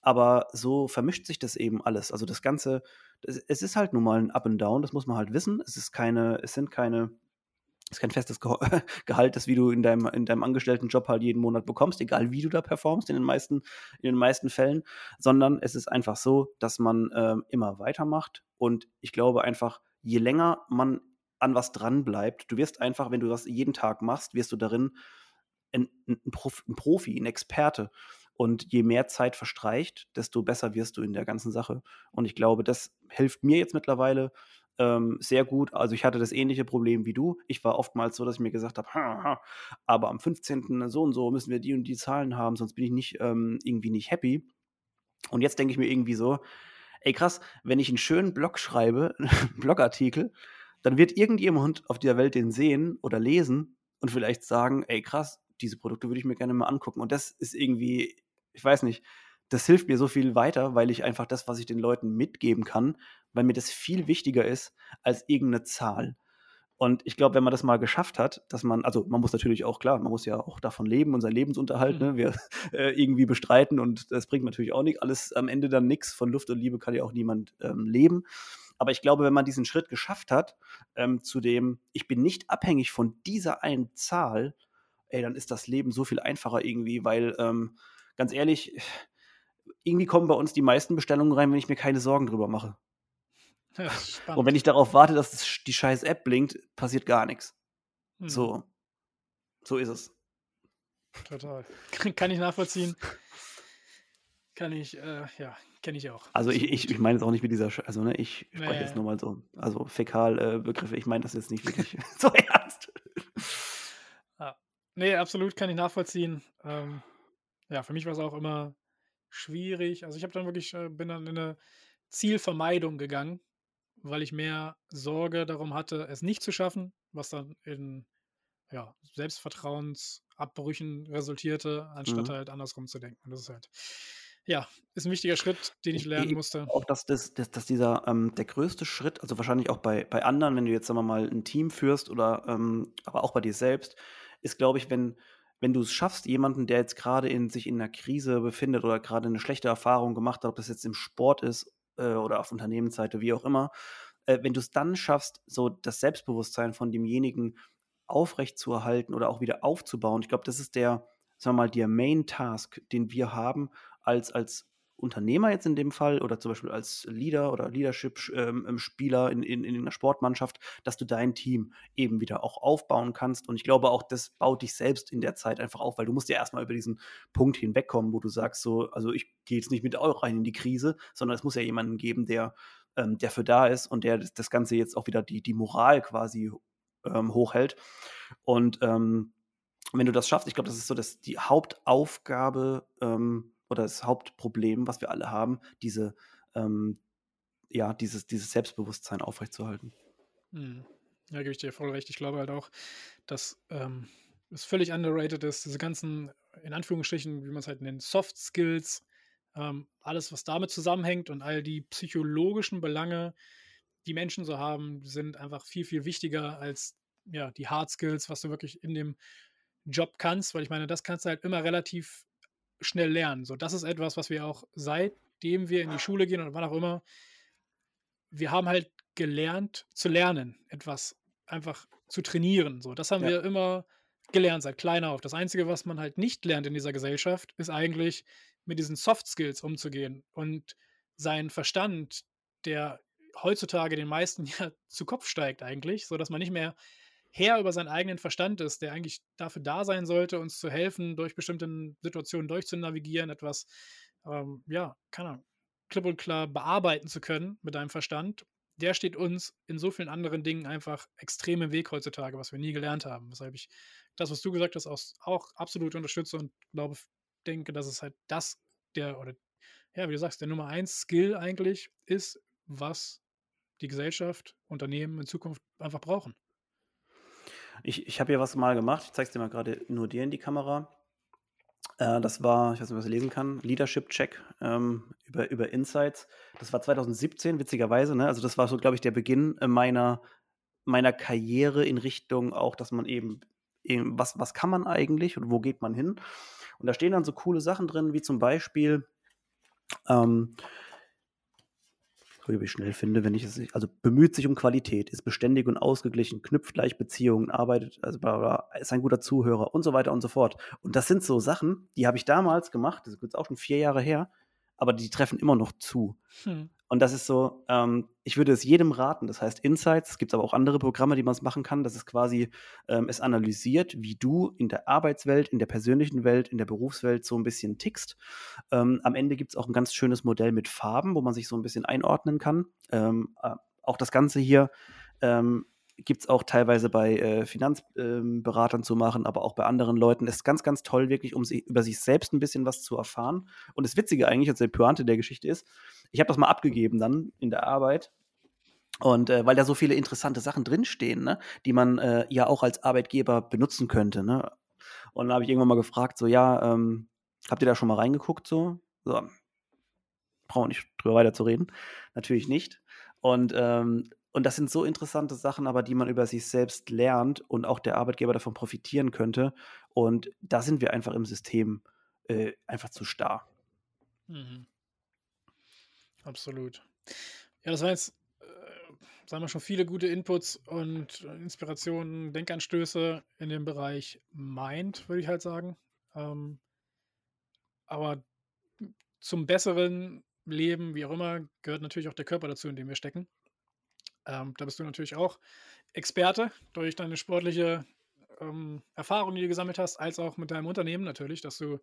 aber so vermischt sich das eben alles. Also das Ganze, das, es ist halt nun mal ein Up and Down, das muss man halt wissen. Es ist keine, es sind keine ist kein festes Ge Gehalt, das wie du in deinem, in deinem Angestelltenjob halt jeden Monat bekommst, egal wie du da performst in den meisten, in den meisten Fällen, sondern es ist einfach so, dass man äh, immer weitermacht und ich glaube einfach, je länger man an was dran bleibt, du wirst einfach, wenn du das jeden Tag machst, wirst du darin ein, ein Profi, ein Experte. Und je mehr Zeit verstreicht, desto besser wirst du in der ganzen Sache. Und ich glaube, das hilft mir jetzt mittlerweile, ähm, sehr gut. Also ich hatte das ähnliche Problem wie du. Ich war oftmals so, dass ich mir gesagt habe, ha, ha, aber am 15. so und so müssen wir die und die Zahlen haben, sonst bin ich nicht ähm, irgendwie nicht happy. Und jetzt denke ich mir irgendwie so, ey krass, wenn ich einen schönen Blog schreibe, einen Blogartikel, dann wird irgendjemand auf dieser Welt den sehen oder lesen und vielleicht sagen, ey krass, diese Produkte würde ich mir gerne mal angucken. Und das ist irgendwie, ich weiß nicht, das hilft mir so viel weiter, weil ich einfach das, was ich den Leuten mitgeben kann, weil mir das viel wichtiger ist als irgendeine Zahl. Und ich glaube, wenn man das mal geschafft hat, dass man, also man muss natürlich auch, klar, man muss ja auch davon leben und seinen Lebensunterhalt mhm. ne, wir, äh, irgendwie bestreiten und das bringt natürlich auch nicht alles am Ende dann nichts. Von Luft und Liebe kann ja auch niemand ähm, leben. Aber ich glaube, wenn man diesen Schritt geschafft hat, ähm, zu dem, ich bin nicht abhängig von dieser einen Zahl, ey, dann ist das Leben so viel einfacher irgendwie, weil, ähm, ganz ehrlich, irgendwie kommen bei uns die meisten Bestellungen rein, wenn ich mir keine Sorgen drüber mache. Ja, und wenn ich darauf warte, dass das, die scheiß App blinkt, passiert gar nichts. Hm. So. So ist es. Total. Kann ich nachvollziehen. Kann ich, äh, ja, kenne ich auch. Also ich, ich, ich meine es auch nicht mit dieser, Sch also ne, ich spreche nee. jetzt nur mal so, also Fäkalbegriffe, äh, ich meine das jetzt nicht wirklich so ernst. Ja. Nee, absolut kann ich nachvollziehen. Ähm, ja, für mich war es auch immer schwierig. Also ich habe dann wirklich, äh, bin dann in eine Zielvermeidung gegangen, weil ich mehr Sorge darum hatte, es nicht zu schaffen, was dann in ja, Selbstvertrauensabbrüchen resultierte, anstatt mhm. halt andersrum zu denken. Und das ist halt, ja, ist ein wichtiger Schritt, den ich lernen musste. Auch dass, das, dass, dass dieser ähm, der größte Schritt, also wahrscheinlich auch bei, bei anderen, wenn du jetzt sagen wir mal ein Team führst oder ähm, aber auch bei dir selbst, ist, glaube ich, wenn wenn du es schaffst, jemanden, der jetzt gerade in sich in einer Krise befindet oder gerade eine schlechte Erfahrung gemacht hat, ob das jetzt im Sport ist äh, oder auf Unternehmensseite, wie auch immer, äh, wenn du es dann schaffst, so das Selbstbewusstsein von demjenigen aufrechtzuerhalten oder auch wieder aufzubauen, ich glaube, das ist der, sagen wir mal, der Main Task, den wir haben als, als Unternehmer jetzt in dem Fall oder zum Beispiel als Leader oder Leadership-Spieler ähm, in, in, in einer Sportmannschaft, dass du dein Team eben wieder auch aufbauen kannst. Und ich glaube auch, das baut dich selbst in der Zeit einfach auf, weil du musst ja erstmal über diesen Punkt hinwegkommen, wo du sagst, so, also ich gehe jetzt nicht mit euch rein in die Krise, sondern es muss ja jemanden geben, der, ähm, der für da ist und der das, das Ganze jetzt auch wieder die, die Moral quasi ähm, hochhält. Und ähm, wenn du das schaffst, ich glaube, das ist so dass die Hauptaufgabe, ähm, oder das Hauptproblem, was wir alle haben, diese, ähm, ja, dieses, dieses Selbstbewusstsein aufrechtzuerhalten. Mhm. Ja, gebe ich dir voll recht. Ich glaube halt auch, dass ähm, es völlig underrated ist, diese ganzen, in Anführungsstrichen, wie man es halt nennt, Soft Skills, ähm, alles, was damit zusammenhängt und all die psychologischen Belange, die Menschen so haben, sind einfach viel, viel wichtiger als ja, die Hard Skills, was du wirklich in dem Job kannst, weil ich meine, das kannst du halt immer relativ schnell lernen. So, das ist etwas, was wir auch seitdem wir in die Schule gehen oder wann auch immer, wir haben halt gelernt zu lernen, etwas einfach zu trainieren. So, das haben Ja. wir immer gelernt seit kleiner auf. Das Einzige, was man halt nicht lernt in dieser Gesellschaft, ist eigentlich mit diesen Soft Skills umzugehen und seinen Verstand, der heutzutage den meisten ja zu Kopf steigt eigentlich, so dass man nicht mehr Herr über seinen eigenen Verstand ist, der eigentlich dafür da sein sollte, uns zu helfen, durch bestimmte Situationen durchzunavigieren, etwas, ähm, ja, keine Ahnung, klipp und klar bearbeiten zu können mit deinem Verstand, der steht uns in so vielen anderen Dingen einfach extrem im Weg heutzutage, was wir nie gelernt haben. Weshalb ich das, was du gesagt hast, auch, auch absolut unterstütze und glaube, denke, dass es halt das der, oder ja, wie du sagst, der Nummer eins Skill eigentlich ist, was die Gesellschaft, Unternehmen in Zukunft einfach brauchen. Ich, ich habe hier was mal gemacht. Ich zeige es dir mal gerade nur dir in die Kamera. Äh, das war, ich weiß nicht, was ich lesen kann, Leadership Check ähm, über, über Insights. Das war 2017, witzigerweise. Ne? Also das war so, glaube ich, der Beginn äh, meiner, meiner Karriere in Richtung auch, dass man eben, eben was, was kann man eigentlich und wo geht man hin? Und da stehen dann so coole Sachen drin, wie zum Beispiel, ähm, ich schnell finde, wenn ich es, also bemüht sich um Qualität, ist beständig und ausgeglichen, knüpft leicht Beziehungen, arbeitet, also bla, bla, ist ein guter Zuhörer und so weiter und so fort. Und das sind so Sachen, die habe ich damals gemacht, das ist jetzt auch schon vier Jahre her, aber die treffen immer noch zu. Hm. Und das ist so, ähm, ich würde es jedem raten. Das heißt Insights. Es gibt aber auch andere Programme, die man es machen kann. Das ist quasi, ähm, es analysiert, wie du in der Arbeitswelt, in der persönlichen Welt, in der Berufswelt so ein bisschen tickst. Ähm, am Ende gibt es auch ein ganz schönes Modell mit Farben, wo man sich so ein bisschen einordnen kann. Ähm, äh, auch das Ganze hier ähm, gibt es auch teilweise bei äh, Finanzberatern ähm, zu machen, aber auch bei anderen Leuten. Ist ganz, ganz toll, wirklich, um sich, über sich selbst ein bisschen was zu erfahren. Und das Witzige eigentlich, als der Pointe der Geschichte ist, ich habe das mal abgegeben dann in der Arbeit. Und äh, weil da so viele interessante Sachen drinstehen, ne, die man äh, ja auch als Arbeitgeber benutzen könnte. Ne? Und dann habe ich irgendwann mal gefragt, so, ja, ähm, habt ihr da schon mal reingeguckt? So, so brauchen nicht drüber weiter zu reden. Natürlich nicht. Und ähm, und das sind so interessante Sachen, aber die man über sich selbst lernt und auch der Arbeitgeber davon profitieren könnte. Und da sind wir einfach im System äh, einfach zu starr. Mhm. Absolut. Ja, das waren jetzt, äh, sagen wir schon, viele gute Inputs und Inspirationen, Denkanstöße in dem Bereich Mind, würde ich halt sagen. Ähm, aber zum besseren Leben, wie auch immer, gehört natürlich auch der Körper dazu, in dem wir stecken. Ähm, da bist du natürlich auch Experte durch deine sportliche ähm, Erfahrung, die du gesammelt hast, als auch mit deinem Unternehmen natürlich, dass du,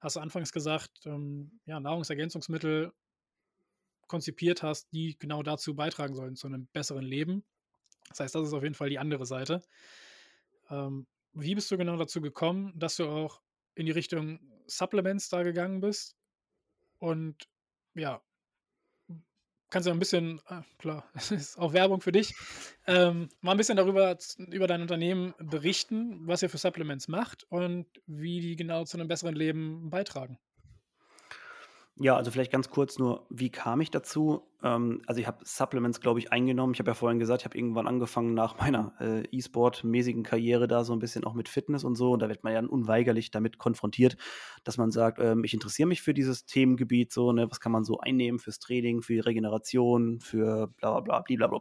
hast du anfangs gesagt, ähm, ja, Nahrungsergänzungsmittel konzipiert hast, die genau dazu beitragen sollen, zu einem besseren Leben. Das heißt, das ist auf jeden Fall die andere Seite. Ähm, wie bist du genau dazu gekommen, dass du auch in die Richtung Supplements da gegangen bist? Und ja, kannst du ein bisschen, ah, klar, es ist auch Werbung für dich, ähm, mal ein bisschen darüber, über dein Unternehmen berichten, was ihr für Supplements macht und wie die genau zu einem besseren Leben beitragen. Ja, also vielleicht ganz kurz nur, wie kam ich dazu? Ähm, also ich habe Supplements, glaube ich, eingenommen. Ich habe ja vorhin gesagt, ich habe irgendwann angefangen nach meiner äh, E-Sport-mäßigen Karriere da so ein bisschen auch mit Fitness und so. Und da wird man ja unweigerlich damit konfrontiert, dass man sagt, ähm, ich interessiere mich für dieses Themengebiet so, ne, was kann man so einnehmen fürs Training, für die Regeneration, für bla bla bla, blablabla.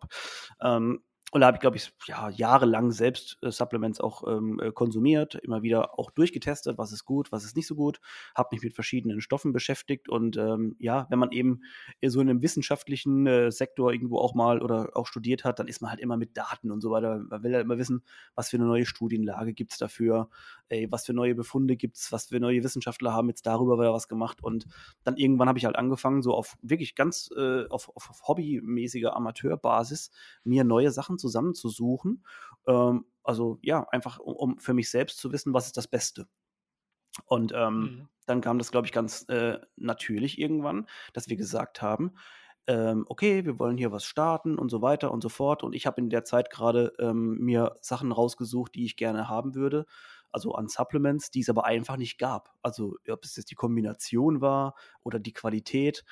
Ähm, und da habe ich, glaube ich, ja, jahrelang selbst äh, Supplements auch ähm, äh, konsumiert, immer wieder auch durchgetestet, was ist gut, was ist nicht so gut, habe mich mit verschiedenen Stoffen beschäftigt und ähm, ja, wenn man eben so in einem wissenschaftlichen äh, Sektor irgendwo auch mal oder auch studiert hat, dann ist man halt immer mit Daten und so weiter. Man will ja halt immer wissen, was für eine neue Studienlage gibt es dafür, ey, was für neue Befunde gibt es, was für neue Wissenschaftler haben jetzt darüber wieder was gemacht und dann irgendwann habe ich halt angefangen, so auf wirklich ganz äh, auf, auf, auf hobbymäßiger Amateurbasis mir neue Sachen zusammenzusuchen. Ähm, also ja, einfach um, um, für mich selbst zu wissen, was ist das Beste. Und ähm, mhm. dann kam das, glaube ich, ganz äh, natürlich irgendwann, dass wir gesagt haben, ähm, okay, wir wollen hier was starten und so weiter und so fort. Und ich habe in der Zeit gerade ähm, mir Sachen rausgesucht, die ich gerne haben würde. Also an Supplements, die es aber einfach nicht gab. Also ob es jetzt die Kombination war oder die Qualität.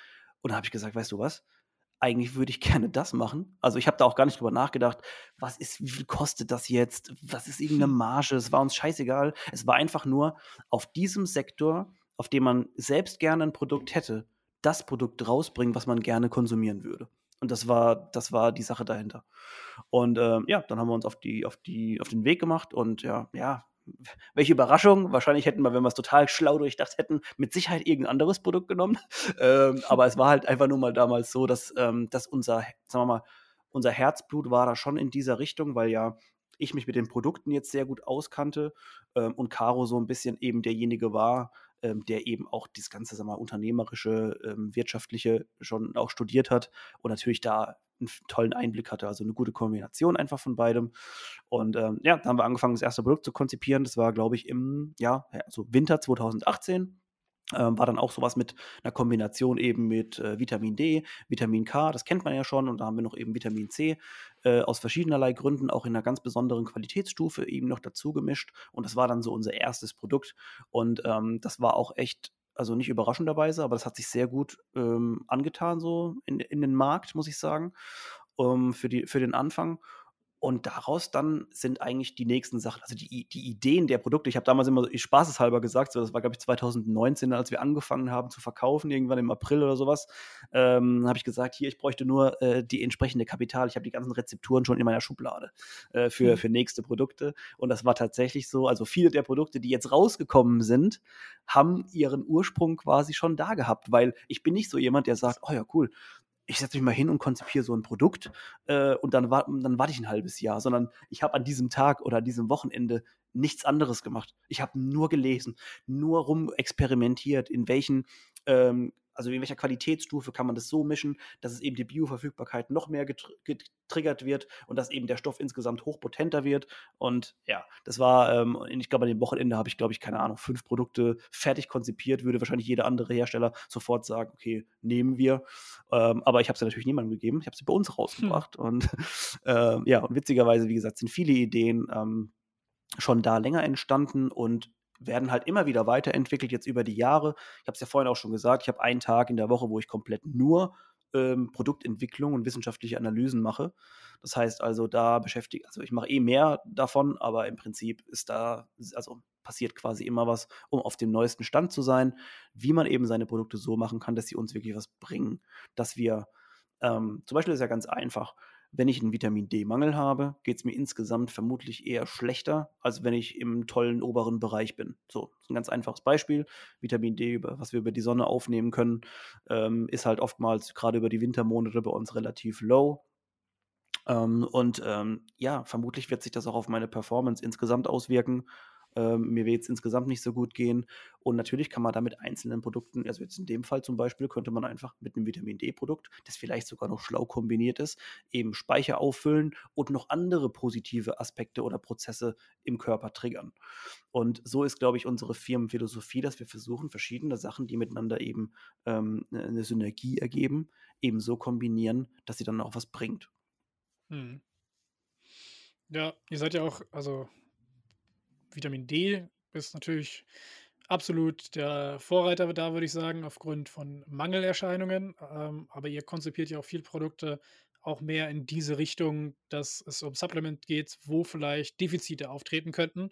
Und da habe ich gesagt, weißt du was? eigentlich würde ich gerne das machen. Also, ich habe da auch gar nicht drüber nachgedacht, was ist wie viel kostet das jetzt? Was ist irgendeine Hm. Marge? Es war uns scheißegal. Es war einfach nur auf diesem Sektor, auf dem man selbst gerne ein Produkt hätte, das Produkt rausbringen, was man gerne konsumieren würde. Und das war das war die Sache dahinter. Und, ähm, ja, dann haben wir uns auf die auf die auf den Weg gemacht und ja ja, welche Überraschung. Wahrscheinlich hätten wir, wenn wir es total schlau durchdacht hätten, mit Sicherheit irgendein anderes Produkt genommen. Ähm, aber es war halt einfach nur mal damals so, dass, ähm, dass unser, sagen wir mal, unser Herzblut war da schon in dieser Richtung, weil ja ich mich mit den Produkten jetzt sehr gut auskannte ähm, und Caro so ein bisschen eben derjenige war, ähm, der eben auch das ganze, sagen wir mal, unternehmerische, ähm, wirtschaftliche schon auch studiert hat und natürlich da einen tollen Einblick hatte. Also eine gute Kombination einfach von beidem. Und ähm, ja, da haben wir angefangen, das erste Produkt zu konzipieren. Das war, glaube ich, im ja, also Winter 2018. Ähm, war dann auch sowas mit einer Kombination eben mit äh, Vitamin D, Vitamin K, das kennt man ja schon, und da haben wir noch eben Vitamin C äh, aus verschiedenerlei Gründen, auch in einer ganz besonderen Qualitätsstufe eben noch dazu gemischt. Und das war dann so unser erstes Produkt. Und ähm, das war auch echt, also nicht überraschenderweise, aber das hat sich sehr gut ähm, angetan, so in, in den Markt, muss ich sagen, ähm, für, die, für den Anfang. Und daraus dann sind eigentlich die nächsten Sachen, also die, die Ideen der Produkte. Ich habe damals immer so spaßeshalber gesagt, so, das war, glaube ich, 2019, als wir angefangen haben zu verkaufen, irgendwann im April oder sowas, ähm, habe ich gesagt, hier, ich bräuchte nur äh, die entsprechende Kapital. Ich habe die ganzen Rezepturen schon in meiner Schublade äh, für, Hm. für nächste Produkte. Und das war tatsächlich so. Also viele der Produkte, die jetzt rausgekommen sind, haben ihren Ursprung quasi schon da gehabt, weil ich bin nicht so jemand, der sagt, oh ja, cool, ich setze mich mal hin und konzipiere so ein Produkt äh, und dann, war, dann warte ich ein halbes Jahr, sondern ich habe an diesem Tag oder an diesem Wochenende nichts anderes gemacht. Ich habe nur gelesen, nur rumexperimentiert, in welchen, ähm, also in welcher Qualitätsstufe kann man das so mischen, dass es eben die Bioverfügbarkeit noch mehr getr getriggert wird und dass eben der Stoff insgesamt hochpotenter wird. Und ja, das war, ähm, ich glaube, an dem Wochenende habe ich, glaube ich, keine Ahnung, fünf Produkte fertig konzipiert, würde wahrscheinlich jeder andere Hersteller sofort sagen, okay, nehmen wir. Ähm, aber ich habe sie natürlich niemandem gegeben. Ich habe sie bei uns rausgebracht. Hm. Und ähm, ja, und witzigerweise, wie gesagt, sind viele Ideen ähm, schon da länger entstanden und werden halt immer wieder weiterentwickelt, jetzt über die Jahre. Ich habe es ja vorhin auch schon gesagt, ich habe einen Tag in der Woche, wo ich komplett nur ähm, Produktentwicklung und wissenschaftliche Analysen mache. Das heißt also, da beschäftigt, also ich mache eh mehr davon, aber im Prinzip ist da, also passiert quasi immer was, um auf dem neuesten Stand zu sein, wie man eben seine Produkte so machen kann, dass sie uns wirklich was bringen. Dass wir, ähm, zum Beispiel ist ja ganz einfach, wenn ich einen Vitamin D-Mangel habe, geht es mir insgesamt vermutlich eher schlechter, als wenn ich im tollen oberen Bereich bin. So, ein ganz einfaches Beispiel. Vitamin D, was wir über die Sonne aufnehmen können, ähm, ist halt oftmals gerade über die Wintermonate bei uns relativ low. Ähm, und ähm, ja, vermutlich wird sich das auch auf meine Performance insgesamt auswirken. Ähm, mir wird es insgesamt nicht so gut gehen. Und natürlich kann man da mit einzelnen Produkten, also jetzt in dem Fall zum Beispiel, könnte man einfach mit einem Vitamin D-Produkt, das vielleicht sogar noch schlau kombiniert ist, eben Speicher auffüllen und noch andere positive Aspekte oder Prozesse im Körper triggern. Und so ist, glaube ich, unsere Firmenphilosophie, dass wir versuchen, verschiedene Sachen, die miteinander eben ähm, eine Synergie ergeben, eben so kombinieren, dass sie dann auch was bringt. Hm. Ja, ihr seid ja auch, also Vitamin D ist natürlich absolut der Vorreiter da, würde ich sagen, aufgrund von Mangelerscheinungen. Ähm, aber ihr konzipiert ja auch viele Produkte auch mehr in diese Richtung, dass es um Supplement geht, wo vielleicht Defizite auftreten könnten,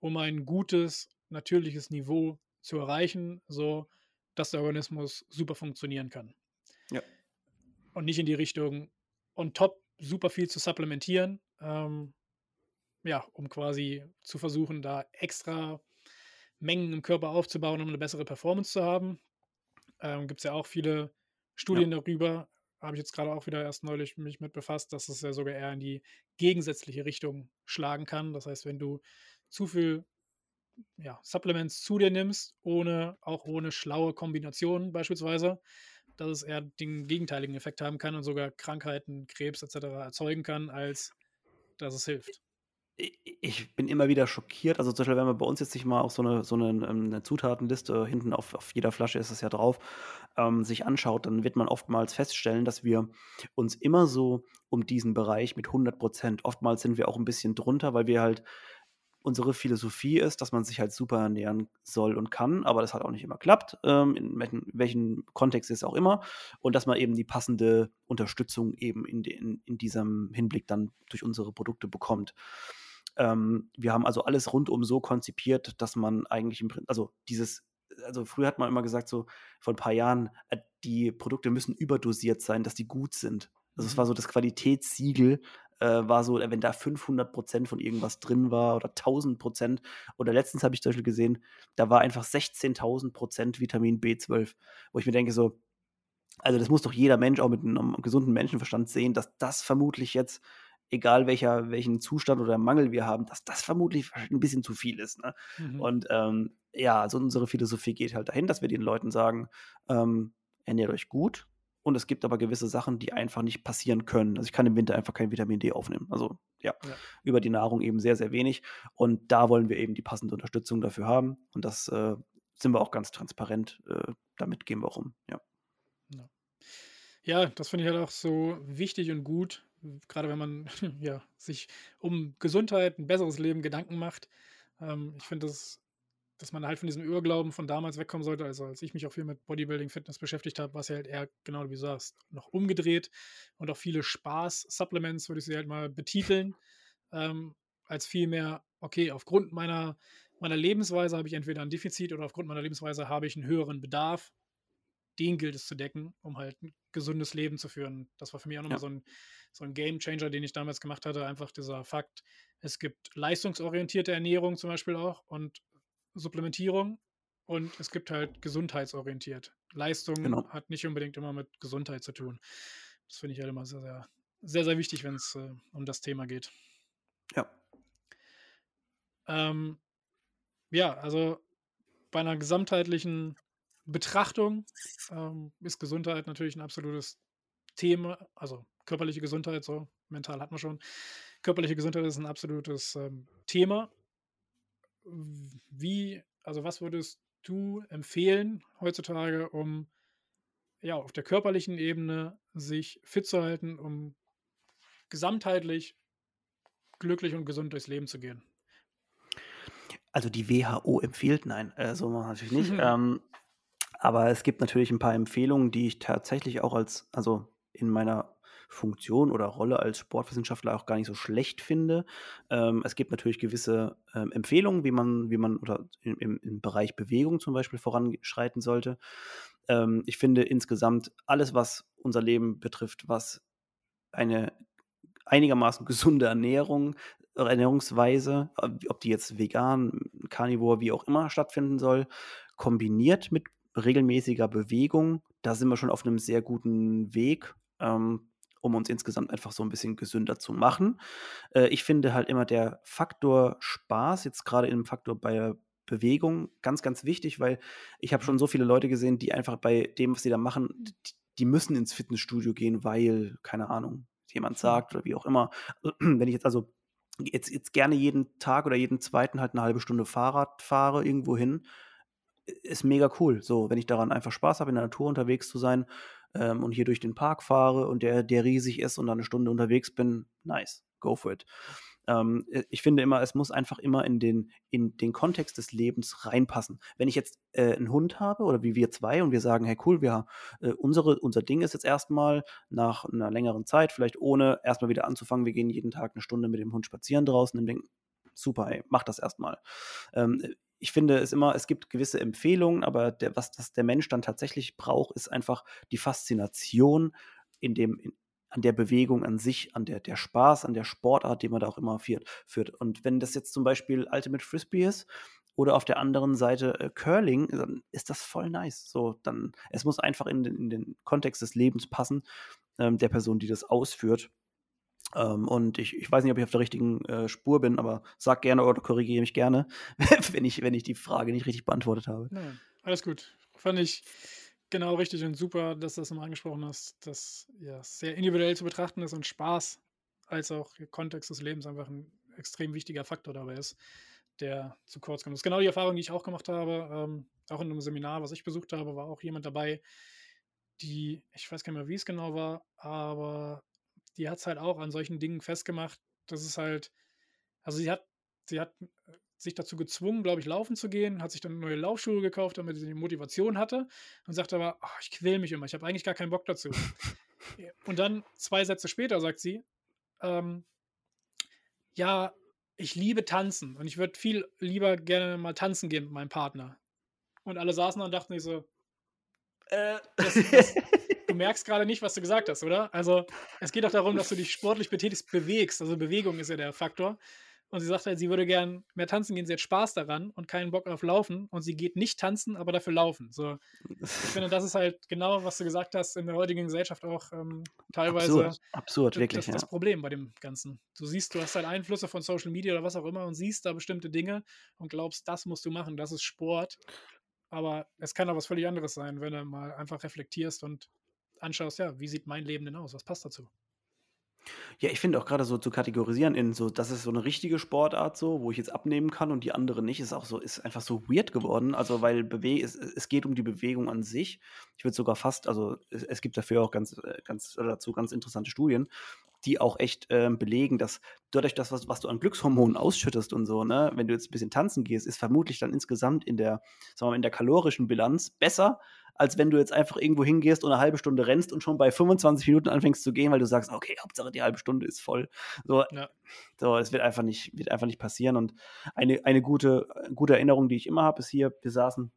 um ein gutes, natürliches Niveau zu erreichen, so dass der Organismus super funktionieren kann. Ja. Und nicht in die Richtung on top super viel zu supplementieren, ähm, ja, um quasi zu versuchen, da extra Mengen im Körper aufzubauen, um eine bessere Performance zu haben. Ähm, Gibt es ja auch viele Studien Ja. darüber. Habe ich jetzt gerade auch wieder erst neulich mich mit befasst, dass es ja sogar eher in die gegensätzliche Richtung schlagen kann. Das heißt, wenn du zu viel ja, Supplements zu dir nimmst, ohne, auch ohne schlaue Kombinationen beispielsweise, dass es eher den gegenteiligen Effekt haben kann und sogar Krankheiten, Krebs etc. erzeugen kann, als dass es hilft. Ich bin immer wieder schockiert. Also zum Beispiel, wenn man bei uns jetzt sich mal auch so eine, so eine, ähm, eine Zutatenliste hinten auf, auf jeder Flasche ist es ja drauf, ähm, sich anschaut, dann wird man oftmals feststellen, dass wir uns immer so um diesen Bereich mit 100 Prozent, oftmals sind wir auch ein bisschen drunter, weil wir halt unsere Philosophie ist, dass man sich halt super ernähren soll und kann, aber das halt auch nicht immer klappt, ähm, in welchen, welchen Kontext es auch immer. Und dass man eben die passende Unterstützung eben in, den, in diesem Hinblick dann durch unsere Produkte bekommt. Ähm, wir haben also alles rundum so konzipiert, dass man eigentlich im Prinzip, also dieses, also früher hat man immer gesagt, so vor ein paar Jahren, äh, die Produkte müssen überdosiert sein, dass die gut sind. Also es Mhm. war so das Qualitätssiegel, äh, war so, wenn da 500 Prozent von irgendwas drin war oder 1000 Prozent. Oder letztens habe ich zum Beispiel gesehen, da war einfach 16.000 Prozent Vitamin B12, wo ich mir denke so, also das muss doch jeder Mensch auch mit einem gesunden Menschenverstand sehen, dass das vermutlich jetzt, egal welcher, welchen Zustand oder Mangel wir haben, dass das vermutlich ein bisschen zu viel ist. Ne? Mhm. Und ähm, ja, also unsere Philosophie geht halt dahin, dass wir den Leuten sagen, ähm, ernährt euch gut. Und es gibt aber gewisse Sachen, die einfach nicht passieren können. Also ich kann im Winter einfach kein Vitamin D aufnehmen. Also ja, Ja. über die Nahrung eben sehr, sehr wenig. Und da wollen wir eben die passende Unterstützung dafür haben. Und das äh, sind wir auch ganz transparent. Äh, damit gehen wir auch um. Ja. Ja, das finde ich halt auch so wichtig und gut, gerade wenn man ja, sich um Gesundheit, ein besseres Leben Gedanken macht. Ähm, ich finde, das, dass man halt von diesem Irrglauben von damals wegkommen sollte. Also als ich mich auch viel mit Bodybuilding, Fitness beschäftigt habe, war es ja halt eher genau wie du sagst, noch umgedreht und auch viele Spaß-Supplements würde ich sie halt mal betiteln, ähm, als vielmehr, okay, aufgrund meiner, meiner Lebensweise habe ich entweder ein Defizit oder aufgrund meiner Lebensweise habe ich einen höheren Bedarf den gilt es zu decken, um halt ein gesundes Leben zu führen. Das war für mich auch nochmal Ja. so ein, so ein Game Changer, den ich damals gemacht hatte. Einfach dieser Fakt, es gibt leistungsorientierte Ernährung zum Beispiel auch und Supplementierung und es gibt halt gesundheitsorientiert. Leistung Genau. hat nicht unbedingt immer mit Gesundheit zu tun. Das finde ich halt immer sehr, sehr, sehr, sehr wichtig, wenn es äh, um das Thema geht. Ja. Ähm, ja, also bei einer gesamtheitlichen Betrachtung ähm, ist Gesundheit natürlich ein absolutes Thema, also körperliche Gesundheit, so mental hat man schon. Körperliche Gesundheit ist ein absolutes ähm, Thema. Wie, also was würdest du empfehlen heutzutage, um ja auf der körperlichen Ebene sich fit zu halten, um gesamtheitlich glücklich und gesund durchs Leben zu gehen? Also die WHO empfiehlt, nein, äh, so natürlich nicht. ähm, aber es gibt natürlich ein paar Empfehlungen, die ich tatsächlich auch als, also in meiner Funktion oder Rolle als Sportwissenschaftler auch gar nicht so schlecht finde. Ähm, es gibt natürlich gewisse ähm, Empfehlungen, wie man, wie man oder im, im, Bereich Bewegung zum Beispiel voranschreiten sollte. Ähm, ich finde insgesamt alles, was unser Leben betrifft, was eine einigermaßen gesunde Ernährung, Ernährungsweise, ob die jetzt vegan, Carnivore, wie auch immer stattfinden soll, kombiniert mit regelmäßiger Bewegung, da sind wir schon auf einem sehr guten Weg, ähm, um uns insgesamt einfach so ein bisschen gesünder zu machen. Äh, ich finde halt immer der Faktor Spaß, jetzt gerade im Faktor bei Bewegung, ganz, ganz wichtig, weil ich habe schon so viele Leute gesehen, die einfach bei dem, was sie da machen, d die müssen ins Fitnessstudio gehen, weil, keine Ahnung, jemand Mhm. sagt oder wie auch immer. Wenn ich jetzt also jetzt jetzt gerne jeden Tag oder jeden zweiten halt eine halbe Stunde Fahrrad fahre irgendwo hin, ist mega cool. So, wenn ich daran einfach Spaß habe, in der Natur unterwegs zu sein, ähm, und hier durch den Park fahre und der der riesig ist und dann 'ne Stunde unterwegs bin, nice, go for it. Ähm, äh, ich finde immer, es muss einfach immer in den in den Kontext des Lebens reinpassen. Wenn ich jetzt, äh, 'n Hund habe oder wie wir 2 und wir sagen: „Hey cool, wir äh, unsere unser Ding ist jetzt erst mal nach 'ner längeren Zeit, vielleicht ohne erst mal wieder anzufangen, wir gehen jeden Tag 'ne Stunde mit dem Hund spazieren draußen im Ding.“ Super, ey, mach das erst mal. Ähm, äh, ich finde es immer es gibt gewisse Empfehlungen, aber der was das der Mensch dann tatsächlich braucht, ist einfach die Faszination in dem in an der Bewegung an sich, an der der Spaß, an der Sportart, die man da auch immer führt führt. Und wenn das jetzt zum Beispiel Ultimate Frisbee ist oder auf der anderen Seite, äh, Curling, dann ist das voll nice. So, dann es muss einfach in den in den Kontext des Lebens passen, ähm, der Person, die das ausführt. Ähm, und ich ich weiß nicht, ob ich auf der richtigen, äh, Spur bin, aber sag gerne oder korrigiere mich gerne, wenn ich wenn ich die Frage nicht richtig beantwortet habe. Nein, alles gut. Fand ich genau richtig und super, dass du das nochmal angesprochen hast, dass ja sehr individuell zu betrachten ist und Spaß als auch Kontext des Lebens einfach ein extrem wichtiger Faktor dabei ist, der zu kurz kommt. Das ist genau die Erfahrung, die ich auch gemacht habe. Ähm, auch in einem Seminar, was ich besucht habe, war auch jemand dabei, die, ich weiß gar nicht mehr, wie es genau war, aber die hat es halt auch an solchen Dingen festgemacht, dass es halt, also sie hat sie hat äh, sich dazu gezwungen, glaube ich, laufen zu gehen, hat sich dann neue Laufschuhe gekauft, damit sie die Motivation hatte und sagt aber, oh, ich quäl mich immer, ich habe eigentlich gar keinen Bock dazu. und dann zwei Sätze später sagt sie, ähm, ja, ich liebe tanzen und ich würde viel lieber gerne mal tanzen gehen mit meinem Partner. Und alle saßen da und dachten sich so, äh, das, das, merkst gerade nicht, was du gesagt hast, oder? Also es geht doch darum, dass du dich sportlich betätigst, bewegst. Also Bewegung ist ja der Faktor. Und sie sagt halt, sie würde gern mehr tanzen gehen, sie hat Spaß daran und keinen Bock auf Laufen. Und sie geht nicht tanzen, aber dafür laufen. So, ich finde, das ist halt genau, was du gesagt hast, in der heutigen Gesellschaft auch ähm, teilweise absurd, absurd wirklich. Das, das Problem bei dem Ganzen. Du siehst, du hast halt Einflüsse von Social Media oder was auch immer und siehst da bestimmte Dinge und glaubst, das musst du machen, das ist Sport. Aber es kann auch was völlig anderes sein, wenn du mal einfach reflektierst und anschaust, ja, wie sieht mein Leben denn aus? Was passt dazu? Ja, ich finde auch gerade so zu kategorisieren in so, das ist so eine richtige Sportart so, wo ich jetzt abnehmen kann und die andere nicht, ist auch so, ist einfach so weird geworden. Also, weil Bewe es, es geht um die Bewegung an sich. Ich würde sogar fast, also es, es gibt dafür auch ganz, äh, ganz dazu ganz interessante Studien, die auch echt ähm, belegen, dass dadurch, das, was, was du an Glückshormonen ausschüttest und so, ne, wenn du jetzt ein bisschen tanzen gehst, ist vermutlich dann insgesamt in der, sagen wir mal, in der kalorischen Bilanz besser, als wenn du jetzt einfach irgendwo hingehst und eine halbe Stunde rennst und schon bei 25 Minuten anfängst zu gehen, weil du sagst, okay, Hauptsache die halbe Stunde ist voll. So, ja. so es wird einfach nicht, wird einfach nicht passieren. Und eine, eine gute, gute Erinnerung, die ich immer habe, ist hier, wir saßen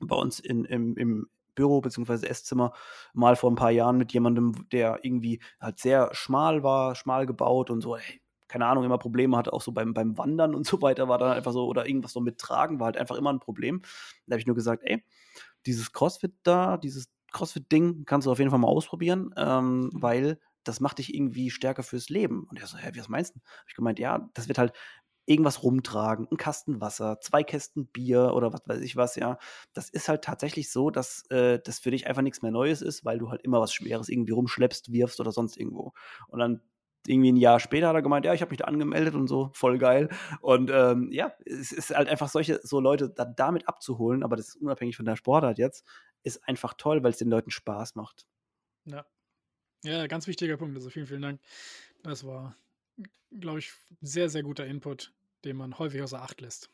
bei uns in, im, im Büro bzw. Esszimmer mal vor ein paar Jahren mit jemandem, der irgendwie halt sehr schmal war, schmal gebaut und so, ey, keine Ahnung, immer Probleme hatte, auch so beim, beim Wandern und so weiter, war dann einfach so, oder irgendwas so mit Tragen, war halt einfach immer ein Problem. Da habe ich nur gesagt, ey, dieses CrossFit da, dieses CrossFit-Ding kannst du auf jeden Fall mal ausprobieren, ähm, mhm. weil das macht dich irgendwie stärker fürs Leben. Und er so, hä, wie was meinst du? Habe ich gemeint, ja, das wird halt irgendwas rumtragen, ein Kasten Wasser, zwei Kästen Bier oder was weiß ich was, ja. Das ist halt tatsächlich so, dass äh, das für dich einfach nichts mehr Neues ist, weil du halt immer was Schweres irgendwie rumschleppst, wirfst oder sonst irgendwo. Und dann irgendwie ein Jahr später hat er gemeint, ja, ich habe mich da angemeldet und so, voll geil. Und ähm, ja, es ist halt einfach solche, so Leute da, damit abzuholen, aber das ist unabhängig von der Sportart jetzt, ist einfach toll, weil es den Leuten Spaß macht. Ja. Ja, ganz wichtiger Punkt. Also vielen, vielen Dank. Das war, glaube ich, sehr, sehr guter Input, den man häufig außer Acht lässt.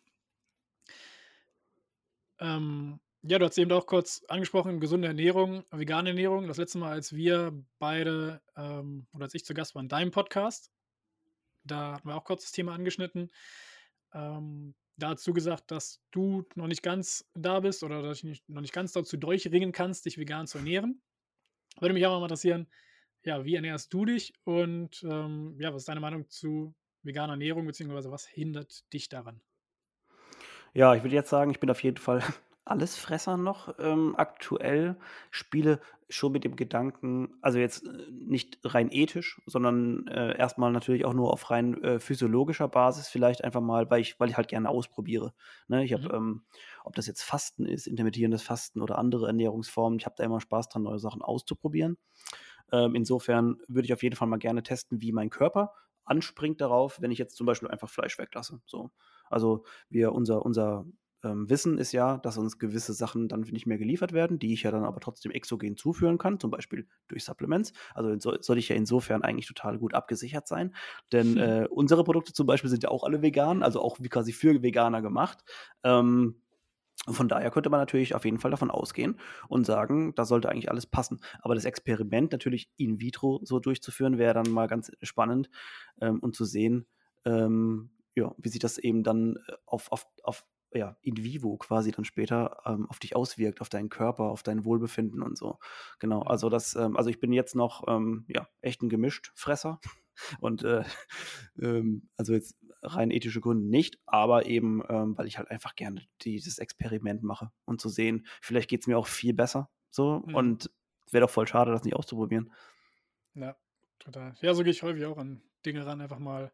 Ähm, ja, du hast eben auch kurz angesprochen, gesunde Ernährung, vegane Ernährung. Das letzte Mal, als wir beide ähm, oder als ich zu Gast war in deinem Podcast, da hatten wir auch kurz das Thema angeschnitten. Ähm, da hast du gesagt, dass du noch nicht ganz da bist oder dass du noch nicht ganz dazu durchringen kannst, dich vegan zu ernähren. Würde mich auch mal interessieren, ja, wie ernährst du dich und ähm, ja, was ist deine Meinung zu veganer Ernährung, beziehungsweise was hindert dich daran? Ja, ich würde jetzt sagen, ich bin auf jeden Fall Allesfresser noch, ähm, aktuell. Spiele schon mit dem Gedanken also jetzt, äh, nicht rein ethisch, sondern, äh, erst natürlich auch nur auf rein, äh, physiologischer Basis vielleicht einfach mal, weil ich weil ich halt gerne ausprobiere, ne? Ich habe, Mhm. ähm ob das jetzt Fasten ist, intermittierendes Fasten oder andere Ernährungsformen, ich habe da immer Spaß dran, neue Sachen auszuprobieren. Ähm, insofern würde ich auf jeden Fall mal gerne testen, wie mein Körper anspringt darauf, wenn ich jetzt zum Beispiel einfach Fleisch weglasse, so. Also, wir unser unser ähm, Wissen ist ja, dass uns gewisse Sachen dann nicht mehr geliefert werden, die ich ja dann aber trotzdem exogen zuführen kann, zum Beispiel durch Supplements. Also so, soll ich ja insofern eigentlich total gut abgesichert sein. Denn hm. äh, unsere Produkte zum Beispiel sind ja auch alle vegan, also auch wie quasi für Veganer gemacht. Ähm, von daher könnte man natürlich auf jeden Fall davon ausgehen und sagen, da sollte eigentlich alles passen. Aber das Experiment natürlich in vitro so durchzuführen, wäre dann mal ganz spannend ähm, und zu sehen, ähm, ja, wie sich das eben dann äh, auf, auf, auf ja, in vivo quasi dann später ähm, auf dich auswirkt, auf deinen Körper, auf dein Wohlbefinden und so. Genau, also das, ähm, also ich bin jetzt noch, ähm, ja, echt ein gemischt Fresser und äh, ähm, also jetzt rein ethische Gründe nicht, aber eben, ähm, weil ich halt einfach gerne dieses Experiment mache und zu sehen, vielleicht geht es mir auch viel besser so mhm. und wäre doch voll schade, das nicht auszuprobieren. Ja, total. Ja, so gehe ich häufig auch an Dinge ran, einfach mal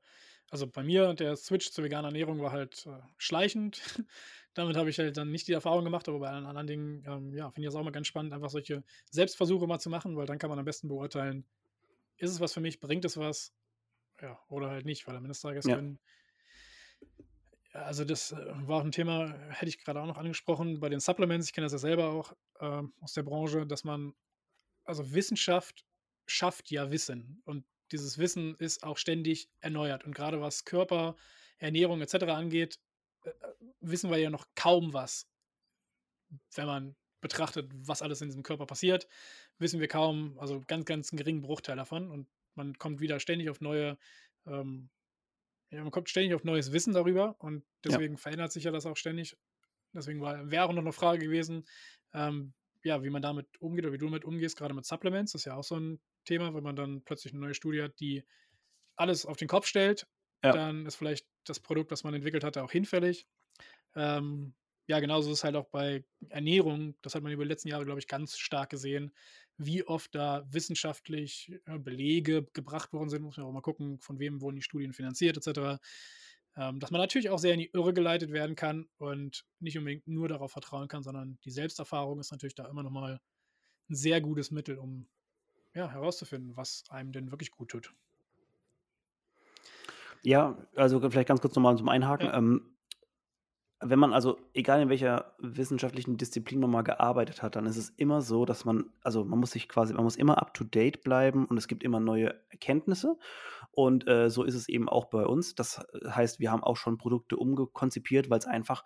also bei mir, der Switch zur veganen Ernährung war halt äh, schleichend. Damit habe ich halt dann nicht die Erfahrung gemacht, aber bei allen anderen Dingen, ähm, ja, finde ich das auch mal ganz spannend, einfach solche Selbstversuche mal zu machen, weil dann kann man am besten beurteilen, ist es was für mich, bringt es was, ja, oder halt nicht, weil am Ende des Tages ja. können. Also das äh, war auch ein Thema, hätte ich gerade auch noch angesprochen, bei den Supplements, ich kenne das ja selber auch äh, aus der Branche, dass man, also Wissenschaft schafft ja Wissen und dieses Wissen ist auch ständig erneuert. Und gerade was Körper, Ernährung etc. angeht, äh, wissen wir ja noch kaum was. Wenn man betrachtet, was alles in diesem Körper passiert, wissen wir kaum, also ganz, ganz einen geringen Bruchteil davon. Und man kommt wieder ständig auf neue, ähm, ja, man kommt ständig auf neues Wissen darüber und deswegen ja. verändert sich ja das auch ständig. Deswegen wäre auch noch eine Frage gewesen, ähm, ja, wie man damit umgeht oder wie du damit umgehst, gerade mit Supplements. Das ist ja auch so ein Thema, wenn man dann plötzlich eine neue Studie hat, die alles auf den Kopf stellt, ja. dann ist vielleicht das Produkt, das man entwickelt hatte, auch hinfällig. Ähm, ja, genauso ist es halt auch bei Ernährung. Das hat man über die letzten Jahre, glaube ich, ganz stark gesehen, wie oft da wissenschaftlich Belege gebracht worden sind. Muss man auch mal gucken, von wem wurden die Studien finanziert, etc. Ähm, dass man natürlich auch sehr in die Irre geleitet werden kann und nicht unbedingt nur darauf vertrauen kann, sondern die Selbsterfahrung ist natürlich da immer nochmal ein sehr gutes Mittel, um ja, herauszufinden, was einem denn wirklich gut tut. Ja, also vielleicht ganz kurz nochmal zum Einhaken. Ja. Ähm, wenn man also, egal in welcher wissenschaftlichen Disziplin man mal gearbeitet hat, dann ist es immer so, dass man, also man muss sich quasi, man muss immer up to date bleiben und es gibt immer neue Erkenntnisse. Und äh, so ist es eben auch bei uns. Das heißt, wir haben auch schon Produkte umgekonzipiert, weil es einfach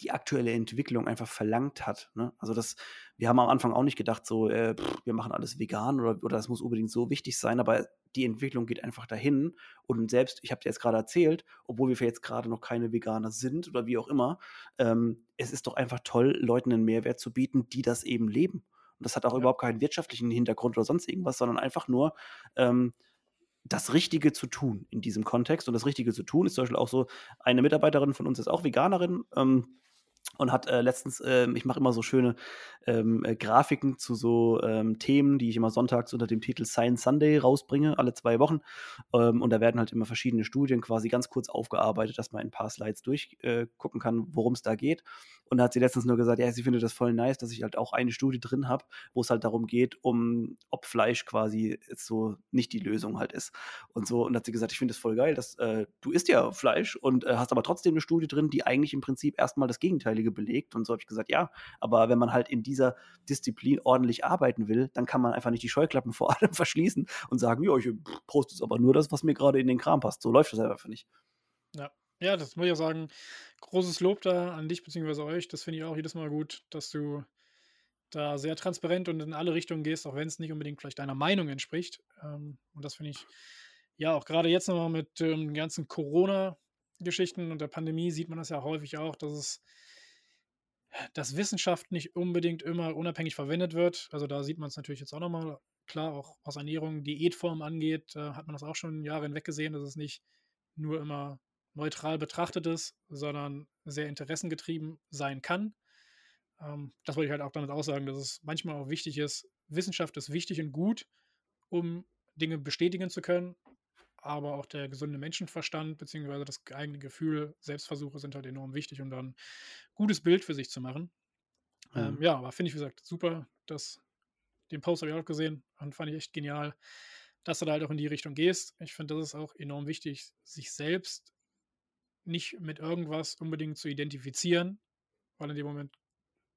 die aktuelle Entwicklung einfach verlangt hat. Ne? Also das, wir haben am Anfang auch nicht gedacht, so, äh, pff, wir machen alles vegan oder, oder das muss unbedingt so wichtig sein, aber die Entwicklung geht einfach dahin. Und selbst, ich habe dir jetzt gerade erzählt, obwohl wir jetzt gerade noch keine Veganer sind oder wie auch immer, ähm, es ist doch einfach toll, Leuten einen Mehrwert zu bieten, die das eben leben. Und das hat auch ja. überhaupt keinen wirtschaftlichen Hintergrund oder sonst irgendwas, sondern einfach nur, ähm, das Richtige zu tun in diesem Kontext. Und das Richtige zu tun ist zum Beispiel auch so, eine Mitarbeiterin von uns ist auch Veganerin. Ähm, und hat äh, letztens, äh, ich mache immer so schöne ähm, äh, Grafiken zu so ähm, Themen, die ich immer sonntags unter dem Titel Science Sunday rausbringe, alle zwei Wochen. Ähm, und da werden halt immer verschiedene Studien quasi ganz kurz aufgearbeitet, dass man in ein paar Slides durchgucken äh, kann, worum es da geht. Und da hat sie letztens nur gesagt, ja, sie findet das voll nice, dass ich halt auch eine Studie drin habe, wo es halt darum geht, um ob Fleisch quasi so nicht die Lösung halt ist. Und so, und hat sie gesagt, ich finde das voll geil, dass äh, du isst ja Fleisch und äh, hast aber trotzdem eine Studie drin, die eigentlich im Prinzip erstmal das Gegenteilige belegt. Und so habe ich gesagt, ja, aber wenn man halt in dieser Disziplin ordentlich arbeiten will, dann kann man einfach nicht die Scheuklappen vor allem verschließen und sagen, ja, ich poste es aber nur das, was mir gerade in den Kram passt. So läuft das einfach nicht. Ja. Ja, das muss ich auch sagen. Großes Lob da an dich bzw. euch. Das finde ich auch jedes Mal gut, dass du da sehr transparent und in alle Richtungen gehst, auch wenn es nicht unbedingt vielleicht deiner Meinung entspricht. Ähm, und das finde ich, ja, auch gerade jetzt nochmal mit den ähm, ganzen Corona-Geschichten und der Pandemie sieht man das ja häufig auch, dass es dass Wissenschaft nicht unbedingt immer unabhängig verwendet wird. Also da sieht man es natürlich jetzt auch nochmal, klar, auch was Ernährung, Diätform angeht, äh, hat man das auch schon Jahre hinweg gesehen, dass es nicht nur immer neutral betrachtet ist, sondern sehr interessengetrieben sein kann. Ähm, das wollte ich halt auch damit aussagen, dass es manchmal auch wichtig ist, Wissenschaft ist wichtig und gut, um Dinge bestätigen zu können, aber auch der gesunde Menschenverstand bzw. das eigene Gefühl, Selbstversuche sind halt enorm wichtig, um dann ein gutes Bild für sich zu machen. Ähm, mhm. Ähm, ja, aber finde ich, wie gesagt, super, dass den Post habe ich auch gesehen und fand ich echt genial, dass du da halt auch in die Richtung gehst. Ich finde, das ist auch enorm wichtig, sich selbst nicht mit irgendwas unbedingt zu identifizieren, weil in dem Moment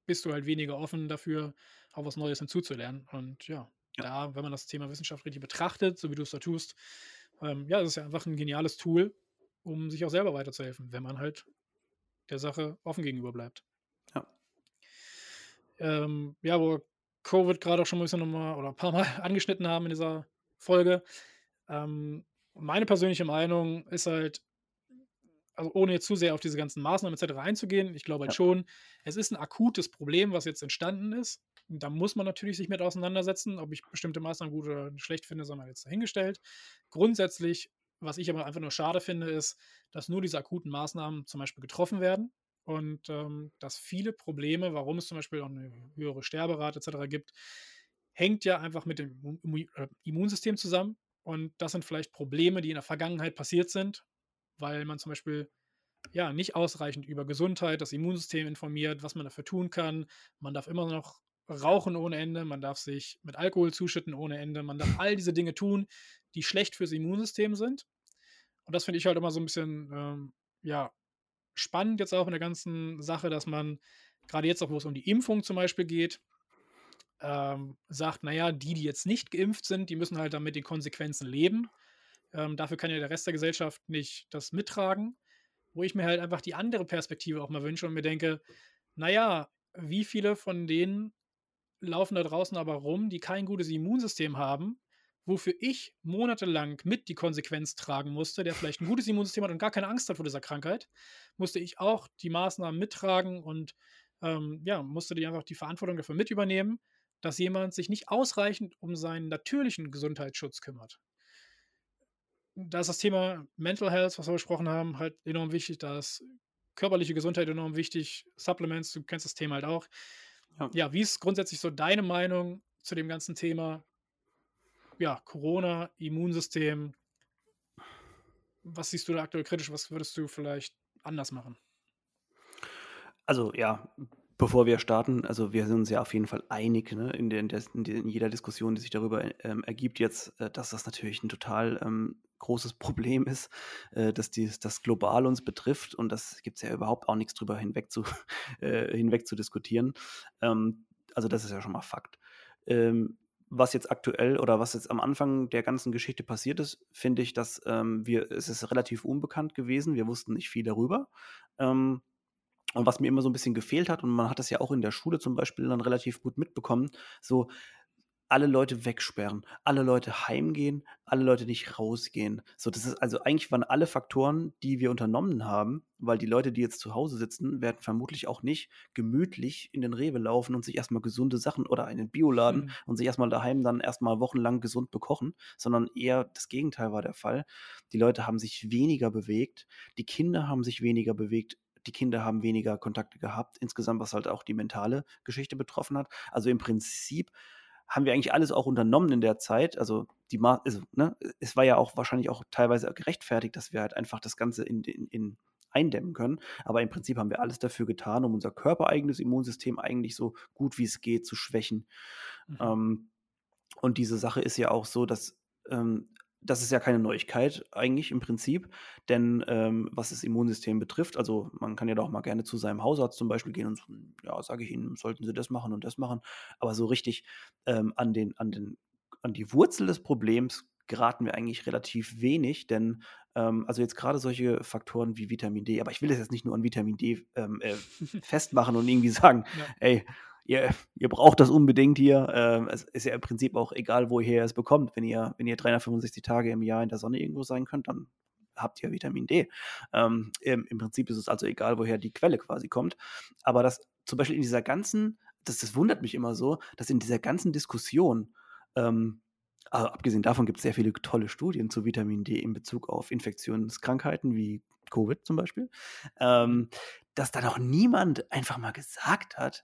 bist du halt weniger offen dafür, auch was Neues hinzuzulernen. Und ja, ja. da, wenn man das Thema Wissenschaft richtig betrachtet, so wie du es da tust, ähm, ja, das ist ja einfach ein geniales Tool, um sich auch selber weiterzuhelfen, wenn man halt der Sache offen gegenüber bleibt. Ja. Ähm, ja, wo Covid gerade auch schon ein bisschen nochmal oder ein paar Mal angeschnitten haben in dieser Folge. Ähm, meine persönliche Meinung ist halt, also ohne jetzt zu sehr auf diese ganzen Maßnahmen etc. einzugehen, ich glaube halt ja. schon, es ist ein akutes Problem, was jetzt entstanden ist. Da muss man natürlich sich mit auseinandersetzen, ob ich bestimmte Maßnahmen gut oder schlecht finde, sondern jetzt dahingestellt. Grundsätzlich, was ich aber einfach nur schade finde, ist, dass nur diese akuten Maßnahmen zum Beispiel getroffen werden und ähm, dass viele Probleme, warum es zum Beispiel auch eine höhere Sterberate etc. gibt, hängt ja einfach mit dem äh, Immunsystem zusammen. Und das sind vielleicht Probleme, die in der Vergangenheit passiert sind, weil man zum Beispiel ja nicht ausreichend über Gesundheit, das Immunsystem informiert, was man dafür tun kann. Man darf immer noch rauchen ohne Ende, man darf sich mit Alkohol zuschütten ohne Ende, man darf all diese Dinge tun, die schlecht fürs Immunsystem sind. Und das finde ich halt immer so ein bisschen, ähm, ja, spannend jetzt auch in der ganzen Sache, dass man gerade jetzt auch, wo es um die Impfung zum Beispiel geht, ähm, sagt, naja, die, die jetzt nicht geimpft sind, die müssen halt damit die Konsequenzen leben. Ähm, dafür kann ja der Rest der Gesellschaft nicht das mittragen. wo ich mir halt einfach die andere Perspektive auch mal wünsche und mir denke, naja, wie viele von denen laufen da draußen aber rum, die kein gutes Immunsystem haben, wofür ich monatelang mit die Konsequenz tragen musste, der vielleicht ein gutes Immunsystem hat und gar keine Angst hat vor dieser Krankheit, musste ich auch die Maßnahmen mittragen und ähm, ja, musste die einfach die Verantwortung dafür mit übernehmen, dass jemand sich nicht ausreichend um seinen natürlichen Gesundheitsschutz kümmert. Da ist das Thema Mental Health, was wir besprochen haben, halt enorm wichtig. Da ist körperliche Gesundheit enorm wichtig. Supplements, du kennst das Thema halt auch. Ja, ja wie ist grundsätzlich so deine Meinung zu dem ganzen Thema? Ja, Corona, Immunsystem. Was siehst du da aktuell kritisch? Was würdest du vielleicht anders machen? Also ja, bevor wir starten, also wir sind uns ja auf jeden Fall einig ne, in, der, in, der, in, jeder Diskussion, die sich darüber ähm, ergibt jetzt, äh, dass das natürlich ein total ähm, großes Problem ist, äh, dass dies, das global uns betrifft und das gibt es ja überhaupt auch nichts drüber hinweg zu, äh, hinweg zu diskutieren. Ähm, also das ist ja schon mal Fakt. Ähm, was jetzt aktuell oder was jetzt am Anfang der ganzen Geschichte passiert ist, finde ich, dass ähm, wir, es ist relativ unbekannt gewesen. Wir wussten nicht viel darüber. Ähm, und was mir immer so ein bisschen gefehlt hat, und man hat das ja auch in der Schule zum Beispiel dann relativ gut mitbekommen, so alle Leute wegsperren, alle Leute heimgehen, alle Leute nicht rausgehen. So, das ist also eigentlich waren alle Faktoren, die wir unternommen haben, weil die Leute, die jetzt zu Hause sitzen, werden vermutlich auch nicht gemütlich in den Rewe laufen und sich erstmal gesunde Sachen oder in den Bioladen mhm. und sich erstmal daheim dann erstmal wochenlang gesund bekochen, sondern eher das Gegenteil war der Fall. Die Leute haben sich weniger bewegt, die Kinder haben sich weniger bewegt, die Kinder haben weniger Kontakte gehabt, insgesamt, was halt auch die mentale Geschichte betroffen hat. Also im Prinzip haben wir eigentlich alles auch unternommen in der Zeit. Also die Ma also, ne, es war ja auch wahrscheinlich auch teilweise gerechtfertigt, dass wir halt einfach das Ganze in, in, in eindämmen können. Aber im Prinzip haben wir alles dafür getan, um unser körpereigenes Immunsystem eigentlich so gut wie es geht zu schwächen. Mhm. Ähm, und diese Sache ist ja auch so, dass ähm, das ist ja keine Neuigkeit eigentlich im Prinzip, denn ähm, was das Immunsystem betrifft, also man kann ja doch mal gerne zu seinem Hausarzt zum Beispiel gehen und so, ja, sage ich Ihnen, sollten Sie das machen und das machen, aber so richtig ähm, an, den, an, den, an die Wurzel des Problems geraten wir eigentlich relativ wenig, denn ähm, also jetzt gerade solche Faktoren wie Vitamin D, aber ich will es jetzt nicht nur an Vitamin D ähm, äh, festmachen und irgendwie sagen, ja. ey, ihr, ihr braucht das unbedingt hier. Ähm, es ist ja im Prinzip auch egal, woher ihr es bekommt. Wenn ihr, wenn ihr 365 Tage im Jahr in der Sonne irgendwo sein könnt, dann habt ihr Vitamin D. Ähm, im, im, Prinzip ist es also egal, woher die Quelle quasi kommt. Aber das zum Beispiel in dieser ganzen, das, das wundert mich immer so, dass in dieser ganzen Diskussion, ähm, also abgesehen davon gibt es sehr viele tolle Studien zu Vitamin D in Bezug auf Infektionskrankheiten wie Covid zum Beispiel, ähm, dass da noch niemand einfach mal gesagt hat,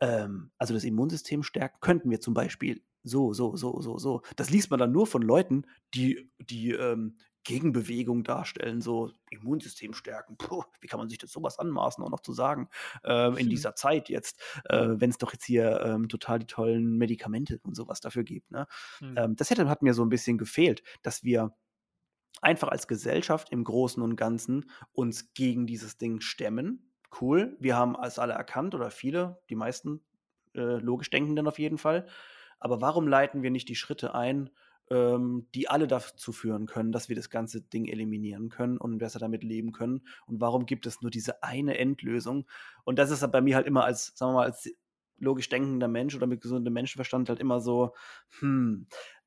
ähm, also das Immunsystem stärken, könnten wir zum Beispiel so, so, so, so, so. Das liest man dann nur von Leuten, die, die ähm, Gegenbewegung darstellen, so Immunsystem stärken. Puh, wie kann man sich das sowas anmaßen, auch noch zu sagen, ähm, in dieser Zeit jetzt, äh, wenn es doch jetzt hier ähm, total die tollen Medikamente und sowas dafür gibt. Ne? Mhm. Ähm, das hätte, hat mir so ein bisschen gefehlt, dass wir einfach als Gesellschaft im Großen und Ganzen uns gegen dieses Ding stemmen cool, wir haben es alle erkannt oder viele, die meisten äh, logisch Denkenden auf jeden Fall. Aber warum leiten wir nicht die Schritte ein, ähm, die alle dazu führen können, dass wir das ganze Ding eliminieren können und besser damit leben können? Und warum gibt es nur diese eine Endlösung? Und das ist bei mir halt immer als, sagen wir mal, als logisch denkender Mensch oder mit gesundem Menschenverstand halt immer so, hm,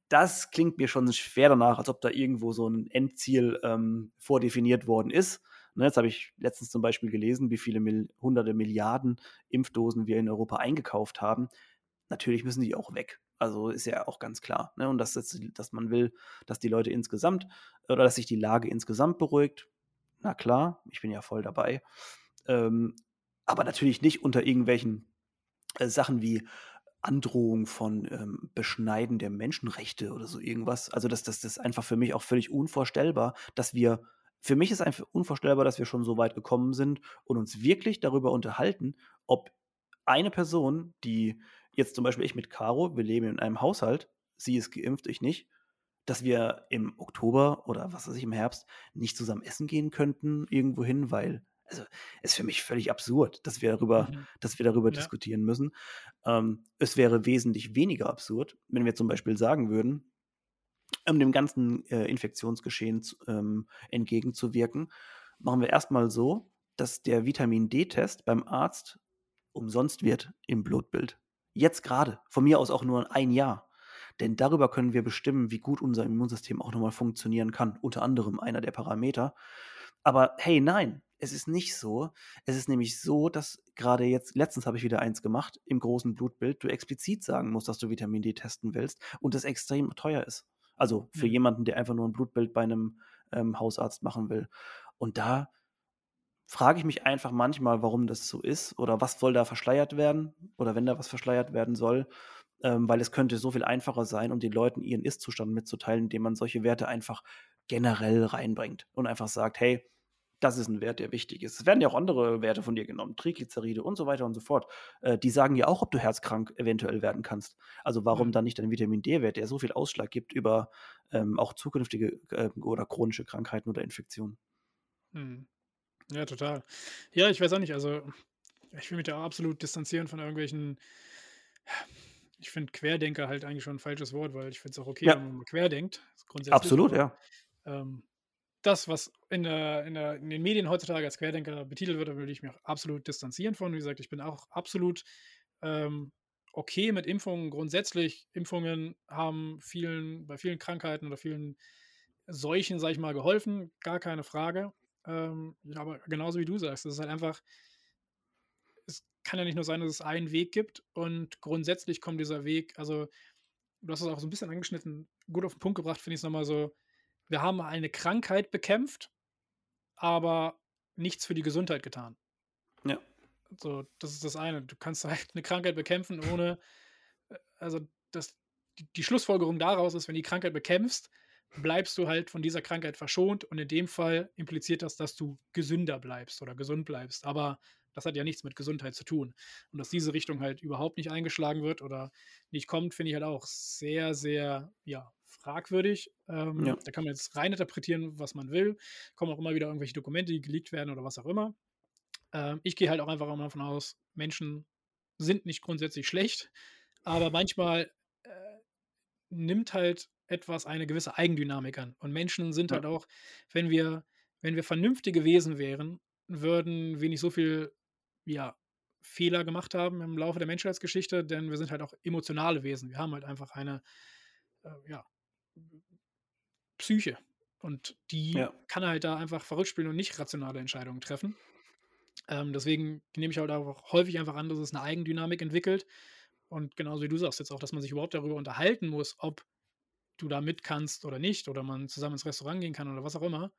das klingt mir schon schwer danach, als ob da irgendwo so ein Endziel ähm, vordefiniert worden ist. Ne, jetzt habe ich letztens zum Beispiel gelesen, wie viele Mil hunderte Milliarden Impfdosen wir in Europa eingekauft haben. Natürlich müssen die auch weg. Also ist ja auch ganz klar. Ne? Und dass, dass man will, dass die Leute insgesamt oder dass sich die Lage insgesamt beruhigt. Na klar, ich bin ja voll dabei. Ähm, aber natürlich nicht unter irgendwelchen äh, Sachen wie Androhung von ähm, Beschneiden der Menschenrechte oder so irgendwas. Also das, das, das ist einfach für mich auch völlig unvorstellbar, dass wir für mich ist einfach unvorstellbar, dass wir schon so weit gekommen sind und uns wirklich darüber unterhalten, ob eine Person, die jetzt zum Beispiel ich mit Caro, wir leben in einem Haushalt, sie ist geimpft, ich nicht, dass wir im Oktober oder was weiß ich, im Herbst nicht zusammen essen gehen könnten, irgendwo hin, weil, also, ist für mich völlig absurd, dass wir darüber, mhm. dass wir darüber ja. diskutieren müssen. Ähm, es wäre wesentlich weniger absurd, wenn wir zum Beispiel sagen würden, um dem ganzen äh, Infektionsgeschehen ähm, entgegenzuwirken, machen wir erstmal so, dass der Vitamin D-Test beim Arzt umsonst wird im Blutbild. Jetzt gerade, von mir aus auch nur ein Jahr. Denn darüber können wir bestimmen, wie gut unser Immunsystem auch nochmal funktionieren kann. Unter anderem einer der Parameter. Aber hey, nein, es ist nicht so. Es ist nämlich so, dass gerade jetzt, letztens habe ich wieder eins gemacht, im großen Blutbild, du explizit sagen musst, dass du Vitamin D testen willst und das extrem teuer ist. Also für mhm. jemanden, der einfach nur ein Blutbild bei einem ähm, Hausarzt machen will. Und da frage ich mich einfach manchmal, warum das so ist oder was soll da verschleiert werden oder wenn da was verschleiert werden soll, ähm, weil es könnte so viel einfacher sein, um den Leuten ihren Ist-Zustand mitzuteilen, indem man solche Werte einfach generell reinbringt und einfach sagt, hey, das ist ein Wert, der wichtig ist. Es werden ja auch andere Werte von dir genommen, Triglyceride und so weiter und so fort. Äh, die sagen ja auch, ob du herzkrank eventuell werden kannst. Also warum mhm. dann nicht dein Vitamin D-Wert, der so viel Ausschlag gibt über ähm, auch zukünftige äh, oder chronische Krankheiten oder Infektionen? Mhm. Ja, total. Ja, ich weiß auch nicht, also ich will mich da absolut distanzieren von irgendwelchen ich finde Querdenker halt eigentlich schon ein falsches Wort, weil ich finde es auch okay, Ja. wenn man querdenkt, grundsätzlich, Absolut, aber, ja. ähm, das, was in der in der in den Medien heutzutage als Querdenker betitelt wird, da würde ich mich auch absolut distanzieren von. Wie gesagt, ich bin auch absolut, ähm, okay mit Impfungen. Grundsätzlich, Impfungen haben vielen bei vielen Krankheiten oder vielen Seuchen, sage ich mal, geholfen, gar keine Frage. Ähm, aber genauso wie du sagst, es ist halt einfach es kann ja nicht nur sein, dass es einen Weg gibt und grundsätzlich kommt dieser Weg also, du hast es auch so ein bisschen angeschnitten, gut auf den Punkt gebracht, finde ich es nochmal so wir haben eine Krankheit bekämpft, aber nichts für die Gesundheit getan. Ja. So, das ist das eine. Du kannst halt eine Krankheit bekämpfen, ohne also, das die die Schlussfolgerung daraus ist, wenn die Krankheit bekämpfst, bleibst du halt von dieser Krankheit verschont und in dem Fall impliziert das, dass du gesünder bleibst oder gesund bleibst. Aber das hat ja nichts mit Gesundheit zu tun. Und dass diese Richtung halt überhaupt nicht eingeschlagen wird oder nicht kommt, finde ich halt auch sehr, sehr, ja, fragwürdig. Ähm, ja. Da kann man jetzt rein interpretieren, was man will. Kommen auch immer wieder irgendwelche Dokumente, die geleakt werden oder was auch immer. Ähm, ich gehe halt auch einfach immer davon aus, Menschen sind nicht grundsätzlich schlecht, aber manchmal äh, nimmt halt etwas eine gewisse Eigendynamik an. Und Menschen sind ja. halt auch, wenn wir, wenn wir vernünftige Wesen wären, würden wir nicht so viel ja, Fehler gemacht haben im Laufe der Menschheitsgeschichte, denn wir sind halt auch emotionale Wesen. Wir haben halt einfach eine, äh, ja, Psyche. Und die ja. kann halt da einfach verrückt spielen und nicht rationale Entscheidungen treffen. Ähm, deswegen nehme ich halt auch häufig einfach an, dass es eine Eigendynamik entwickelt. Und genauso wie du sagst jetzt auch, dass man sich überhaupt darüber unterhalten muss, ob du da mit kannst oder nicht, oder man zusammen ins Restaurant gehen kann oder was auch immer.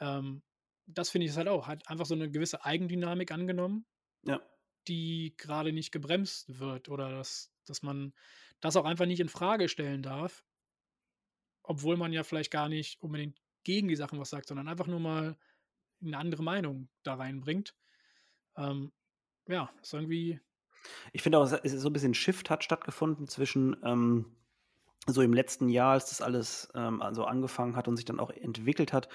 Ähm, das finde ich halt auch. Hat einfach so eine gewisse Eigendynamik angenommen, ja. die gerade nicht gebremst wird oder dass, dass man das auch einfach nicht in Frage stellen darf, obwohl man ja vielleicht gar nicht unbedingt gegen die Sachen was sagt, sondern einfach nur mal eine andere Meinung da reinbringt. Ähm, ja, ist irgendwie. Ich finde auch, es ist so ein bisschen Shift hat stattgefunden zwischen ähm, so im letzten Jahr, als das alles ähm, also angefangen hat und sich dann auch entwickelt hat.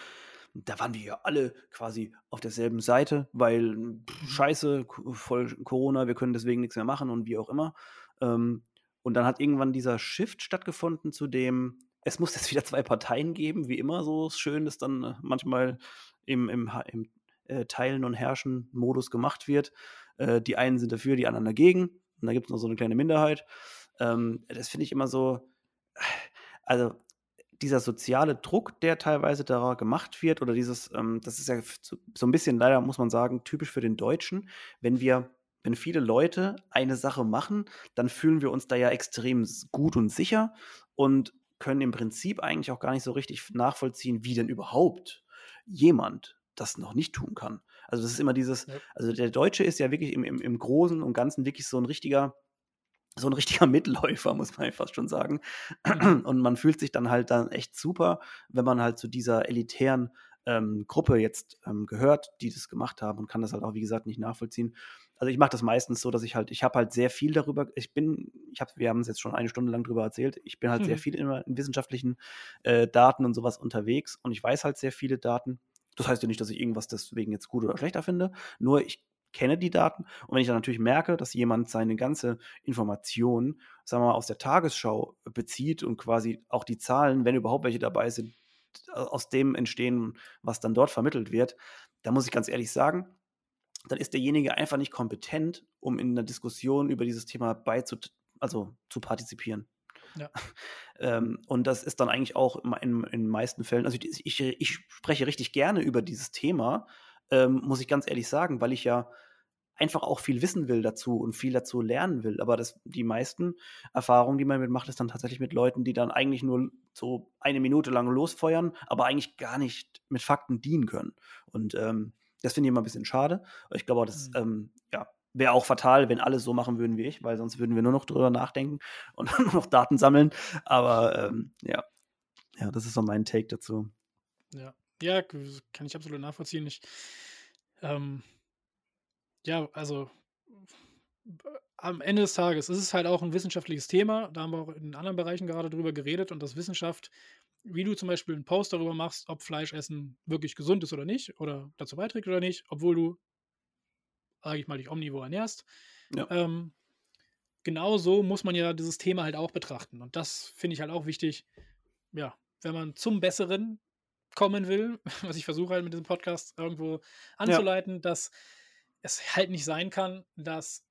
Da waren wir ja alle quasi auf derselben Seite, weil pff, mhm. scheiße, voll Corona, wir können deswegen nichts mehr machen und wie auch immer. Ähm, und dann hat irgendwann dieser Shift stattgefunden zu dem, es muss jetzt wieder zwei Parteien geben, wie immer so schön es dann äh, manchmal im, im, im äh, Teilen- und Herrschen-Modus gemacht wird. Äh, die einen sind dafür, die anderen dagegen. Und da gibt es noch so eine kleine Minderheit. Ähm, das finde ich immer so, also dieser soziale Druck, der teilweise da gemacht wird, oder dieses, ähm, das ist ja so ein bisschen leider, muss man sagen, typisch für den Deutschen, wenn wir wenn viele Leute eine Sache machen, dann fühlen wir uns da ja extrem gut und sicher und können im Prinzip eigentlich auch gar nicht so richtig nachvollziehen, wie denn überhaupt jemand das noch nicht tun kann. Also das ist immer dieses, ja. also der Deutsche ist ja wirklich im, im, im Großen und Ganzen wirklich so ein richtiger, so ein richtiger Mitläufer, muss man fast schon sagen. Mhm. Und man fühlt sich dann halt dann echt super, wenn man halt zu dieser elitären ähm, Gruppe jetzt ähm, gehört, die das gemacht haben und kann das halt auch, wie gesagt, nicht nachvollziehen also ich mache das meistens so, dass ich halt, ich habe halt sehr viel darüber, ich bin, ich habe, wir haben es jetzt schon eine Stunde lang drüber erzählt, ich bin halt mhm. sehr viel immer in wissenschaftlichen äh, Daten und sowas unterwegs und ich weiß halt sehr viele Daten. Das heißt ja nicht, dass ich irgendwas deswegen jetzt gut oder schlechter finde, nur ich kenne die Daten und wenn ich dann natürlich merke, dass jemand seine ganze Information, sagen wir mal, aus der Tagesschau bezieht und quasi auch die Zahlen, wenn überhaupt welche dabei sind, aus dem entstehen, was dann dort vermittelt wird, da muss ich ganz ehrlich sagen, dann ist derjenige einfach nicht kompetent, um in einer Diskussion über dieses Thema beizu also zu partizipieren. Ja. ähm, und das ist dann eigentlich auch in, in, in den meisten Fällen, also ich, ich, ich, spreche richtig gerne über dieses Thema, ähm, muss ich ganz ehrlich sagen, weil ich ja einfach auch viel wissen will dazu und viel dazu lernen will. Aber das, die meisten Erfahrungen, die man mitmacht, ist dann tatsächlich mit Leuten, die dann eigentlich nur so eine Minute lang losfeuern, aber eigentlich gar nicht mit Fakten dienen können. Und ähm, das finde ich immer ein bisschen schade. Ich glaube, das mhm. ähm, ja, wäre auch fatal, wenn alle so machen würden wie ich, weil sonst würden wir nur noch drüber nachdenken und nur noch Daten sammeln. Aber ähm, ja. ja, das ist so mein Take dazu. Ja, ja kann ich absolut nachvollziehen. Ich, ähm, ja, also am Ende des Tages ist es halt auch ein wissenschaftliches Thema. Da haben wir auch in anderen Bereichen gerade drüber geredet und dass Wissenschaft, wie du zum Beispiel einen Post darüber machst, ob Fleischessen wirklich gesund ist oder nicht oder dazu beiträgt oder nicht, obwohl du, sage ich mal, dich omnivor ernährst. Ja. Ähm, genau so muss man ja dieses Thema halt auch betrachten. Und das finde ich halt auch wichtig, ja, wenn man zum Besseren kommen will, was ich versuche halt mit diesem Podcast irgendwo anzuleiten, ja. dass es halt nicht sein kann, dass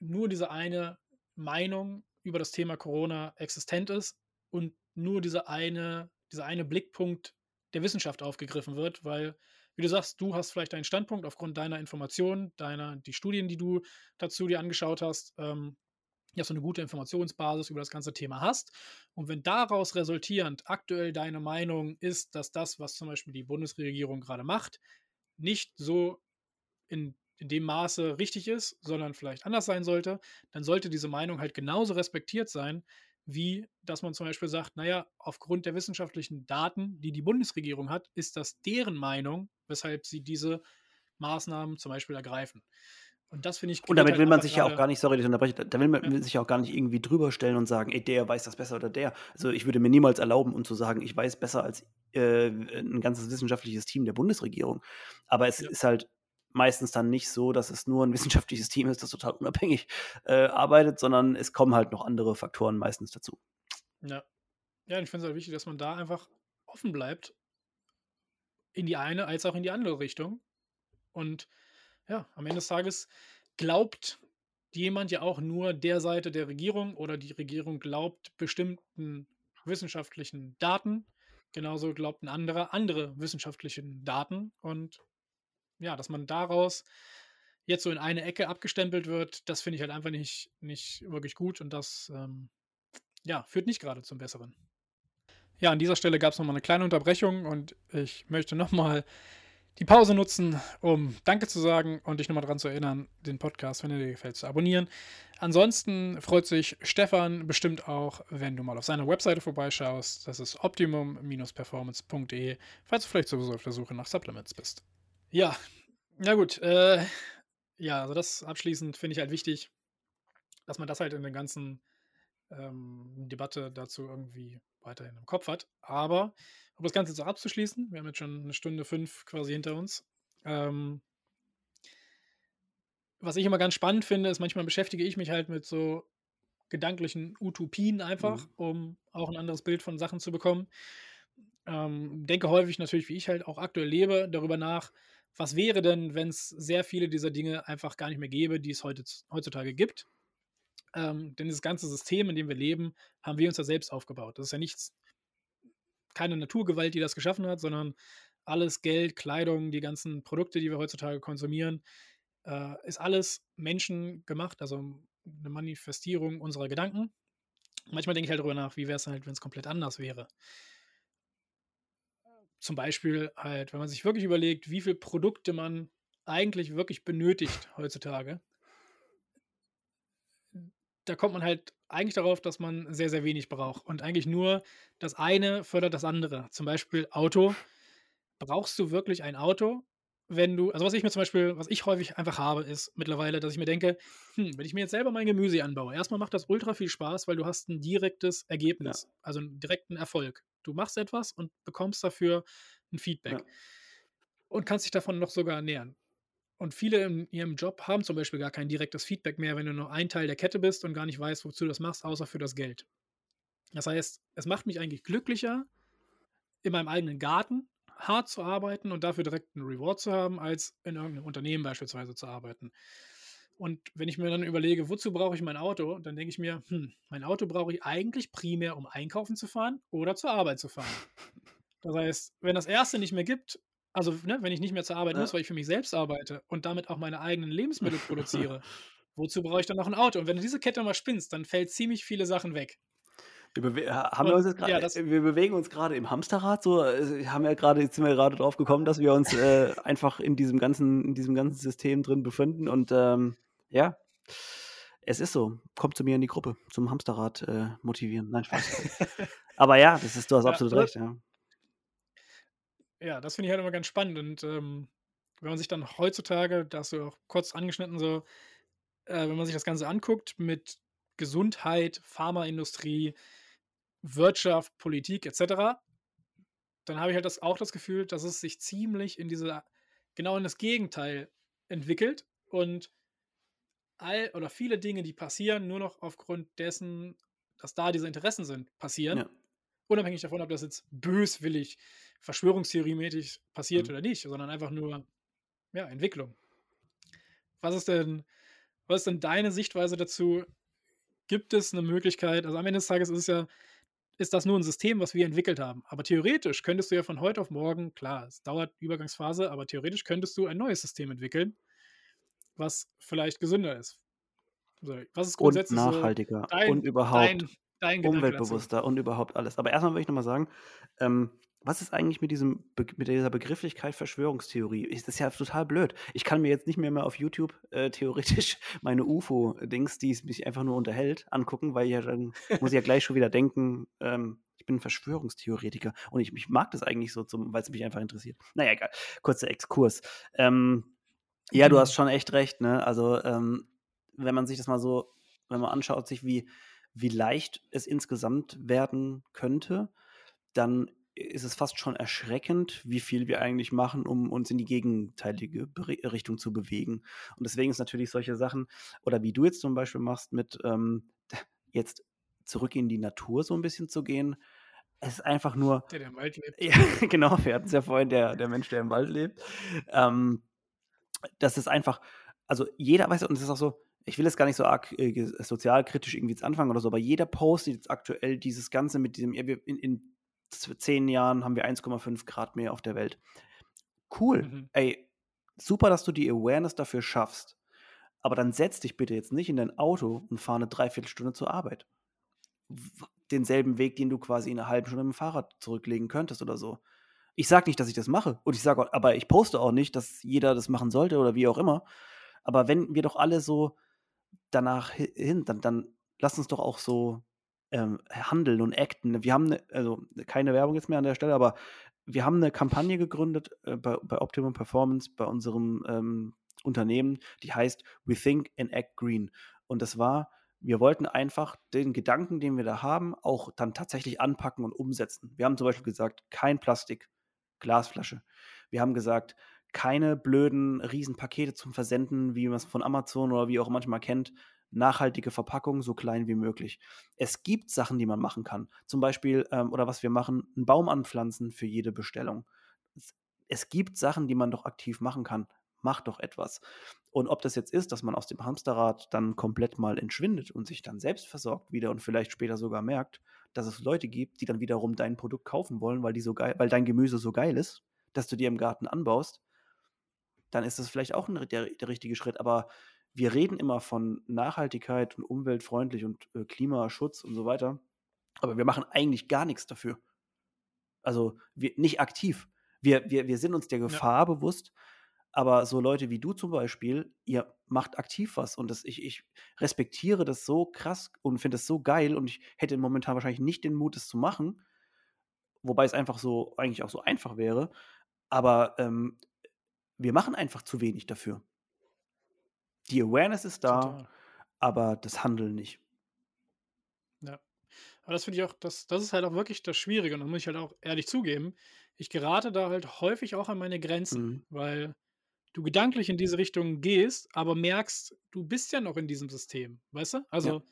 nur diese eine Meinung über das Thema Corona existent ist und nur diese eine, dieser eine Blickpunkt der Wissenschaft aufgegriffen wird, weil, wie du sagst, du hast vielleicht einen Standpunkt aufgrund deiner Informationen, deiner, die Studien, die du dazu dir angeschaut hast, ähm, dass du eine gute Informationsbasis über das ganze Thema hast. Und wenn daraus resultierend aktuell deine Meinung ist, dass das, was zum Beispiel die Bundesregierung gerade macht, nicht so in in dem Maße richtig ist, sondern vielleicht anders sein sollte, dann sollte diese Meinung halt genauso respektiert sein, wie dass man zum Beispiel sagt, naja, aufgrund der wissenschaftlichen Daten, die die Bundesregierung hat, ist das deren Meinung, weshalb sie diese Maßnahmen zum Beispiel ergreifen. Und das finde ich. Und damit halt will man sich ja auch gar nicht, sorry, ich unterbreche, da will man ja. sich auch gar nicht irgendwie drüber stellen und sagen, ey, der weiß das besser oder der. Also ich würde mir niemals erlauben, um zu sagen, ich weiß besser als äh, ein ganzes wissenschaftliches Team der Bundesregierung. Aber es ja. ist halt meistens dann nicht so, dass es nur ein wissenschaftliches Team ist, das total unabhängig äh, arbeitet, sondern es kommen halt noch andere Faktoren meistens dazu. Ja. Ja, ich finde es halt wichtig, dass man da einfach offen bleibt. In die eine als auch in die andere Richtung. Und ja, am Ende des Tages glaubt jemand ja auch nur der Seite der Regierung oder die Regierung glaubt bestimmten wissenschaftlichen Daten. Genauso glaubt ein anderer andere wissenschaftlichen Daten. Und ja, dass man daraus jetzt so in eine Ecke abgestempelt wird, das finde ich halt einfach nicht, nicht wirklich gut und das ähm, ja, führt nicht gerade zum Besseren. Ja, an dieser Stelle gab es nochmal eine kleine Unterbrechung und ich möchte nochmal die Pause nutzen, um Danke zu sagen und dich nochmal daran zu erinnern, den Podcast, wenn er dir gefällt, zu abonnieren. Ansonsten freut sich Stefan bestimmt auch, wenn du mal auf seiner Webseite vorbeischaust. Das ist optimum-performance.de, falls du vielleicht sowieso auf der Suche nach Supplements bist. Ja, na gut. Äh, ja, also das abschließend finde ich halt wichtig, dass man das halt in der ganzen ähm, Debatte dazu irgendwie weiterhin im Kopf hat. Aber um das Ganze jetzt auch abzuschließen, wir haben jetzt schon eine Stunde fünf quasi hinter uns. Ähm, was ich immer ganz spannend finde, ist, manchmal beschäftige ich mich halt mit so gedanklichen Utopien einfach, mhm. um auch ein anderes Bild von Sachen zu bekommen. Ähm, denke häufig natürlich, wie ich halt auch aktuell lebe, darüber nach, was wäre denn, wenn es sehr viele dieser Dinge einfach gar nicht mehr gäbe, die es heute, heutzutage gibt? Ähm, denn das ganze System, in dem wir leben, haben wir uns ja selbst aufgebaut. Das ist ja nichts, keine Naturgewalt, die das geschaffen hat, sondern alles Geld, Kleidung, die ganzen Produkte, die wir heutzutage konsumieren, äh, ist alles menschengemacht, also eine Manifestierung unserer Gedanken. Manchmal denke ich halt darüber nach, wie wäre es halt, wenn es komplett anders wäre zum Beispiel halt, wenn man sich wirklich überlegt, wie viele Produkte man eigentlich wirklich benötigt heutzutage, da kommt man halt eigentlich darauf, dass man sehr, sehr wenig braucht. Und eigentlich nur das eine fördert das andere. Zum Beispiel Auto. Brauchst du wirklich ein Auto? Wenn du, also was ich mir zum Beispiel, was ich häufig einfach habe, ist mittlerweile, dass ich mir denke, hm, wenn ich mir jetzt selber mein Gemüse anbaue, erstmal macht das ultra viel Spaß, weil du hast ein direktes Ergebnis, ja. also einen direkten Erfolg. Du machst etwas und bekommst dafür ein Feedback. Ja. Und kannst dich davon noch sogar ernähren. Und viele in ihrem Job haben zum Beispiel gar kein direktes Feedback mehr, wenn du nur ein Teil der Kette bist und gar nicht weißt, wozu du das machst, außer für das Geld. Das heißt, es macht mich eigentlich glücklicher, in meinem eigenen Garten hart zu arbeiten und dafür direkt einen Reward zu haben, als in irgendeinem Unternehmen beispielsweise zu arbeiten. Und wenn ich mir dann überlege, wozu brauche ich mein Auto, dann denke ich mir, hm, mein Auto brauche ich eigentlich primär, um einkaufen zu fahren oder zur Arbeit zu fahren. Das heißt, wenn das erste nicht mehr gibt, also ne, wenn ich nicht mehr zur Arbeit Ja. muss, weil ich für mich selbst arbeite und damit auch meine eigenen Lebensmittel produziere, wozu brauche ich dann noch ein Auto? Und wenn du diese Kette mal spinnst, dann fällt ziemlich viele Sachen weg. Wir bewe ha haben wir Und jetzt grad ja, das äh, wir bewegen uns gerade im Hamsterrad so, äh, haben ja grade jetzt sind wir gerade drauf gekommen, dass wir uns, äh, einfach in diesem ganzen in diesem ganzen System drin befinden und, ähm, ja, es ist so. Kommt zu mir in die Gruppe, zum Hamsterrad, äh, motivieren. Nein, Spaß. Aber ja, das ist du hast Ja, absolut oder recht, ja. Ja, das finde ich halt immer ganz spannend und, ähm, wenn man sich dann heutzutage, da hast du auch kurz angeschnitten so, äh, wenn man sich das Ganze anguckt mit Gesundheit, Pharmaindustrie, Wirtschaft, Politik et cetera, dann habe ich halt das auch das Gefühl, dass es sich ziemlich in diese genau in das Gegenteil entwickelt und all oder viele Dinge, die passieren, nur noch aufgrund dessen, dass da diese Interessen sind, passieren. Ja. Unabhängig davon, ob das jetzt böswillig, verschwörungstheoriemäßig passiert Mhm. oder nicht, sondern einfach nur, ja, Entwicklung. Was ist denn was ist denn deine Sichtweise dazu? Gibt es 'ne Möglichkeit also, am Ende des Tages ist es ja ist das nur 'n System, was wir entwickelt haben. Aber theoretisch könntest du ja von heute auf morgen klar, es dauert Übergangsphase, aber theoretisch könntest du ein neues System entwickeln, was vielleicht gesünder ist. So, was ist Und grundsätzlich so nachhaltiger dein und überhaupt dein dein umweltbewusster und überhaupt alles. Aber erst mal will ich noch mal sagen, ähm, was ist eigentlich mit diesem mit dieser Begrifflichkeit Verschwörungstheorie? Ist das ja total blöd. Ich kann mir jetzt nicht mehr mal auf YouTube, äh, theoretisch meine UFO-Dings, die es mich einfach nur unterhält, angucken, weil ja dann muss ich ja gleich schon wieder denken, ähm, ich bin 'n Verschwörungstheoretiker und ich ich mag das eigentlich so zum weil's mich einfach interessiert. Na ja, egal. Kurzer Exkurs. Ähm, ja, du hast schon echt recht, ne? Also, ähm, wenn man sich das mal so wenn man anschaut sich, wie wie leicht es insgesamt werden könnte, dann ist es fast schon erschreckend, wie viel wir eigentlich machen, um uns in die gegenteilige Richtung zu bewegen. Und deswegen ist natürlich solche Sachen oder wie du jetzt zum Beispiel machst mit, ähm, jetzt zurück in die Natur so 'n bisschen zu gehen, es ist einfach nur Der, der im Wald lebt. ja, genau, wir hatten's ja vorhin, der der Mensch, der im Wald lebt. Ähm, das ist einfach also, jeder weißt du, und es ist auch so ich will jetzt gar nicht so arg, äh, sozialkritisch irgendwie jetzt anfangen oder so, aber jeder postet jetzt aktuell dieses Ganze mit diesem in in z 10 Jahren haben wir 1,5 Grad mehr auf der Welt. Cool. Mhm. Ey, super, dass du die Awareness dafür schaffst. Aber dann setz dich bitte jetzt nicht in dein Auto und fahr 'ne 3/4 Stunde zur Arbeit. Denselben Weg, den du quasi in 'ner halben Stunde mit'm Fahrrad zurücklegen könntest oder so. Ich sage nicht, dass ich das mache und ich sage aber ich poste auch nicht, dass jeder das machen sollte oder wie auch immer. Aber wenn wir doch alle so danach hi hin dann dann lass uns doch auch so, ähm, handeln und acten. Wir haben 'ne also, keine Werbung jetzt mehr an der Stelle, aber wir haben 'ne Kampagne gegründet, äh, bei bei Optimum Performance, bei unserem, ähm, Unternehmen, die heißt „We think and act green“. Und das war wir wollten einfach den Gedanken, den wir da haben, auch dann tatsächlich anpacken und umsetzen. Wir haben zum Beispiel gesagt: „Kein Plastik, Glasflasche.“ Wir haben gesagt: „Keine blöden Riesenpakete zum Versenden, wie man's von Amazon oder wie auch manchmal kennt. Nachhaltige Verpackung, so klein wie möglich.“ Es gibt Sachen, die man machen kann. Zum Beispiel, ähm oder was wir machen, 'n Baum anpflanzen für jede Bestellung. Es es gibt Sachen, die man doch aktiv machen kann. Mach doch etwas. Und ob das jetzt ist, dass man aus dem Hamsterrad dann komplett mal entschwindet und sich dann selbst versorgt wieder und vielleicht später sogar merkt, dass es Leute gibt, die dann wiederum dein Produkt kaufen wollen, weil die so geil weil dein Gemüse so geil ist, dass du dir im Garten anbaust, dann ist das vielleicht auch 'n der der richtige Schritt. Aber wir reden immer von Nachhaltigkeit und umweltfreundlich und, äh, Klimaschutz und so weiter, aber wir machen eigentlich gar nix dafür. Also, wir nicht aktiv. Wir wir wir sind uns der Ja. Gefahr bewusst, aber so Leute wie du zum Beispiel, ihr macht aktiv was und das ich ich respektiere das so krass und finde es so geil und ich hätte momentan wahrscheinlich nicht den Mut, es zu machen, wobei es einfach so eigentlich auch so einfach wäre. Aber, ähm, wir machen einfach zu wenig dafür. Die Awareness ist da, Total. aber das Handeln nicht. Ja. Aber das finde ich auch das das ist halt auch wirklich das Schwierige und da muss ich halt auch ehrlich zugeben, ich gerate da halt häufig auch an meine Grenzen, Mhm. weil du gedanklich in diese Richtung gehst, aber merkst, du bist ja noch in diesem System, weißt du? Ja. Also,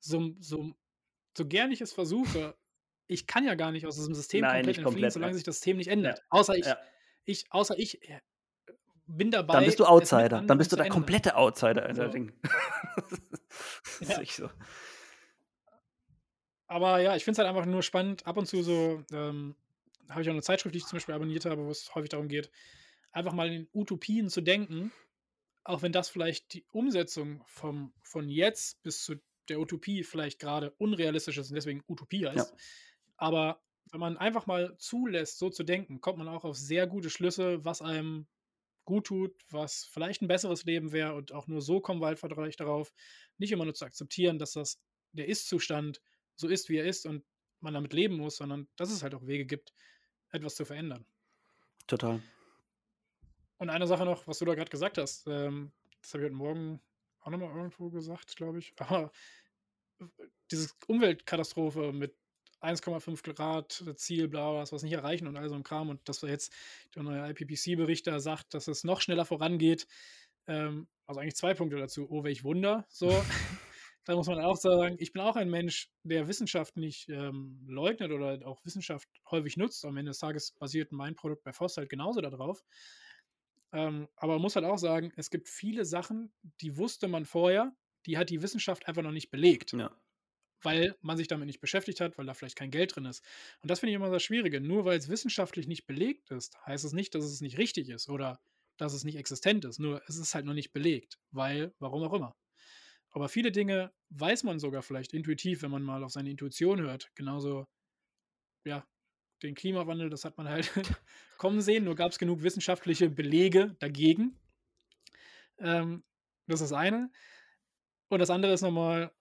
so so so gern ich es versuche, ich kann ja gar nicht aus diesem System Nein, komplett entfliehen, komplett, solange ja. sich das System nicht Ja, ändert. Außer ich ja. ich außer ich, äh, bin Dann dabei, bist du Outsider. Dann bist du der komplette Outsider in der So. Ding. Das Ja. ist echt so. Aber ja, ich finde es halt einfach nur spannend. Ab und zu so, ähm, habe ich auch eine Zeitschrift, die ich zum Beispiel abonniert habe, wo es häufig darum geht, einfach mal in Utopien zu denken, auch wenn das vielleicht die Umsetzung vom, von jetzt bis zu der Utopie vielleicht gerade unrealistisch ist und deswegen Utopie heißt. Aber wenn man einfach mal zulässt, so zu denken, kommt man auch auf sehr gute Schlüsse, was einem gut tut, was vielleicht ein besseres Leben wäre und auch nur so kommen wir halt vielleicht darauf, nicht immer nur zu akzeptieren, dass das der Ist-Zustand so ist, wie er ist und man damit leben muss, sondern dass es halt auch Wege gibt, etwas zu verändern. Total. Und eine Sache noch, was du da gerade gesagt hast, ähm, das habe ich heute Morgen auch nochmal irgendwo gesagt, glaube ich, aber diese Umweltkatastrophe mit 1,5 Grad Ziel, bla, bla, was wir nicht erreichen und all so ein Kram und dass wir jetzt der neue IPCC-Bericht da sagt, dass es noch schneller vorangeht. Ähm, also eigentlich zwei Punkte dazu. Oh, welch Wunder. So, da muss man auch sagen, ich bin auch ein Mensch, der Wissenschaft nicht ähm, leugnet oder auch Wissenschaft häufig nutzt. Am Ende des Tages basiert mein Produkt bei Voss halt genauso darauf. Ähm, aber man muss halt auch sagen, es gibt viele Sachen, die wusste man vorher, die hat die Wissenschaft einfach noch nicht belegt Ja. weil man sich damit nicht beschäftigt hat, weil da vielleicht kein Geld drin ist. Und das finde ich immer das Schwierige. Nur weil es wissenschaftlich nicht belegt ist, heißt es nicht, dass es nicht richtig ist oder dass es nicht existent ist. Nur es ist halt noch nicht belegt, weil, warum auch immer. Aber viele Dinge weiß man sogar vielleicht intuitiv, wenn man mal auf seine Intuition hört. Genauso, ja, den Klimawandel, das hat man halt kommen sehen, nur gab es genug wissenschaftliche Belege dagegen. Ähm, das ist das eine. Und das andere ist nochmal,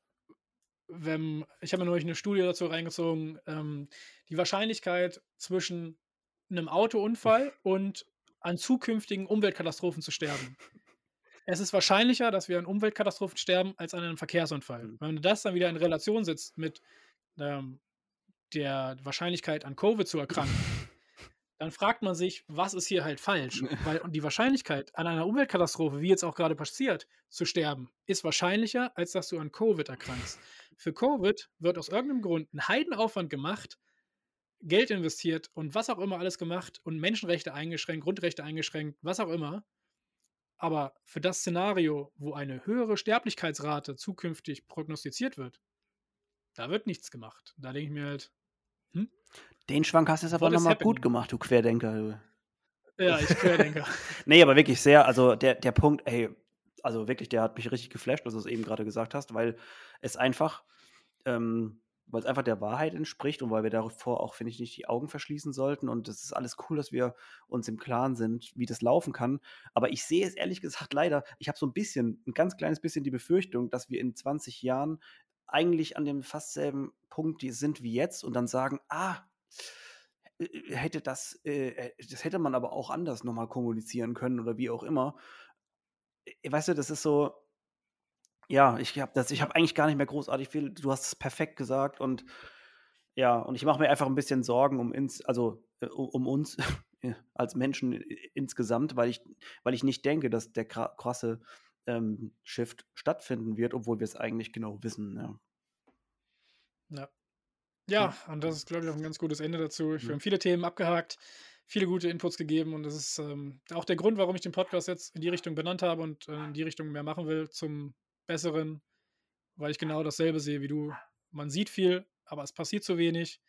wenn, ich habe mir neulich eine Studie dazu reingezogen, ähm, die Wahrscheinlichkeit zwischen einem Autounfall und an zukünftigen Umweltkatastrophen zu sterben. Es ist wahrscheinlicher, dass wir an Umweltkatastrophen sterben, als an einem Verkehrsunfall. Mhm. Wenn du das dann wieder in Relation setzt mit ähm, der Wahrscheinlichkeit an Covid zu erkranken, dann fragt man sich, was ist hier halt falsch? Weil und die Wahrscheinlichkeit, an einer Umweltkatastrophe, wie jetzt auch gerade passiert, zu sterben, ist wahrscheinlicher, als dass du an Covid erkrankst. Für Covid wird aus irgendeinem Grund ein Heidenaufwand gemacht, Geld investiert und was auch immer alles gemacht und Menschenrechte eingeschränkt, Grundrechte eingeschränkt, was auch immer. Aber für das Szenario, wo eine höhere Sterblichkeitsrate zukünftig prognostiziert wird, da wird nichts gemacht. Da denke ich mir halt, Den Schwank hast du jetzt aber nochmal gut gemacht, du Querdenker. ja, ich Querdenker. Nee, aber wirklich sehr, also der, der Punkt, ey, also wirklich, der hat mich richtig geflasht, was du es eben gerade gesagt hast, weil es einfach, ähm, weil es einfach der Wahrheit entspricht und weil wir davor auch, finde ich, nicht die Augen verschließen sollten. Und es ist alles cool, dass wir uns im Klaren sind, wie das laufen kann. Aber ich sehe es ehrlich gesagt leider, ich habe so ein bisschen, ein ganz kleines bisschen die Befürchtung, dass wir in 20 Jahren eigentlich an dem fast selben Punkt die sind wie jetzt und dann sagen, ah, äh, hätte das, äh, das hätte man aber auch anders nochmal kommunizieren können oder wie auch immer. Äh, Weißt du, das ist so, ja, ich habe das, ich habe eigentlich gar nicht mehr großartig viel, du hast es perfekt gesagt und ja, und ich mache mir einfach ein bisschen Sorgen um ins, also äh, um uns als Menschen insgesamt, weil ich, weil ich nicht denke, dass der krasse ähm, Shift stattfinden wird, obwohl wir es eigentlich genau wissen. Ja. Ja. Ja, und das ist, glaube ich, auch ein ganz gutes Ende dazu. Wir haben viele Themen abgehakt, viele gute Inputs gegeben und das ist ähm, auch der Grund, warum ich den Podcast jetzt in die Richtung benannt habe und äh, in die Richtung mehr machen will, zum Besseren, weil ich genau dasselbe sehe wie du. Man sieht viel, aber es passiert zu wenig.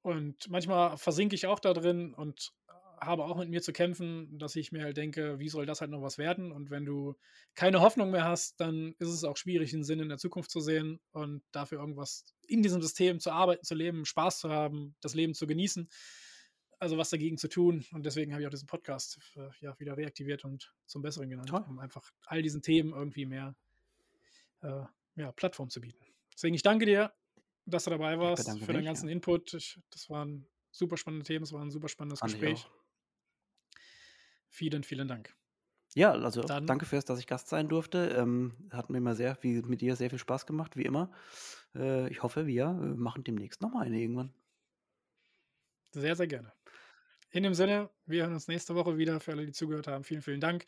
Und manchmal versinke ich auch da drin und habe auch mit mir zu kämpfen, dass ich mir halt denke, wie soll das halt noch was werden? Und wenn du keine Hoffnung mehr hast, dann ist es auch schwierig, einen Sinn in der Zukunft zu sehen und dafür irgendwas in diesem System zu arbeiten, zu leben, Spaß zu haben, das Leben zu genießen. Also was dagegen zu tun. Und deswegen habe ich auch diesen Podcast äh, ja, wieder reaktiviert und zum Besseren genannt, Toll. um einfach all diesen Themen irgendwie mehr äh, ja, Plattform zu bieten. Deswegen, ich danke dir, dass du dabei warst, für deinen mich, ja. ganzen Input. Ich, das waren super spannende Themen, es war ein super spannendes Fand Gespräch. Vielen, vielen Dank. Ja, also Dann- danke fürs, dass ich Gast sein durfte. Ähm, hat mir immer sehr, wie mit dir sehr viel Spaß gemacht, wie immer. Äh, ich hoffe, wir äh, machen demnächst nochmal eine irgendwann. Sehr, sehr gerne. In dem Sinne, wir hören uns nächste Woche wieder. Für alle, die zugehört haben, vielen, vielen Dank.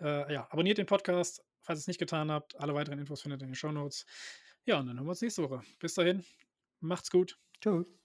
Äh, ja, abonniert den Podcast, falls ihr es nicht getan habt. Alle weiteren Infos findet ihr in den Show Notes. Ja, und dann hören wir uns nächste Woche. Bis dahin, macht's gut. Tschüss.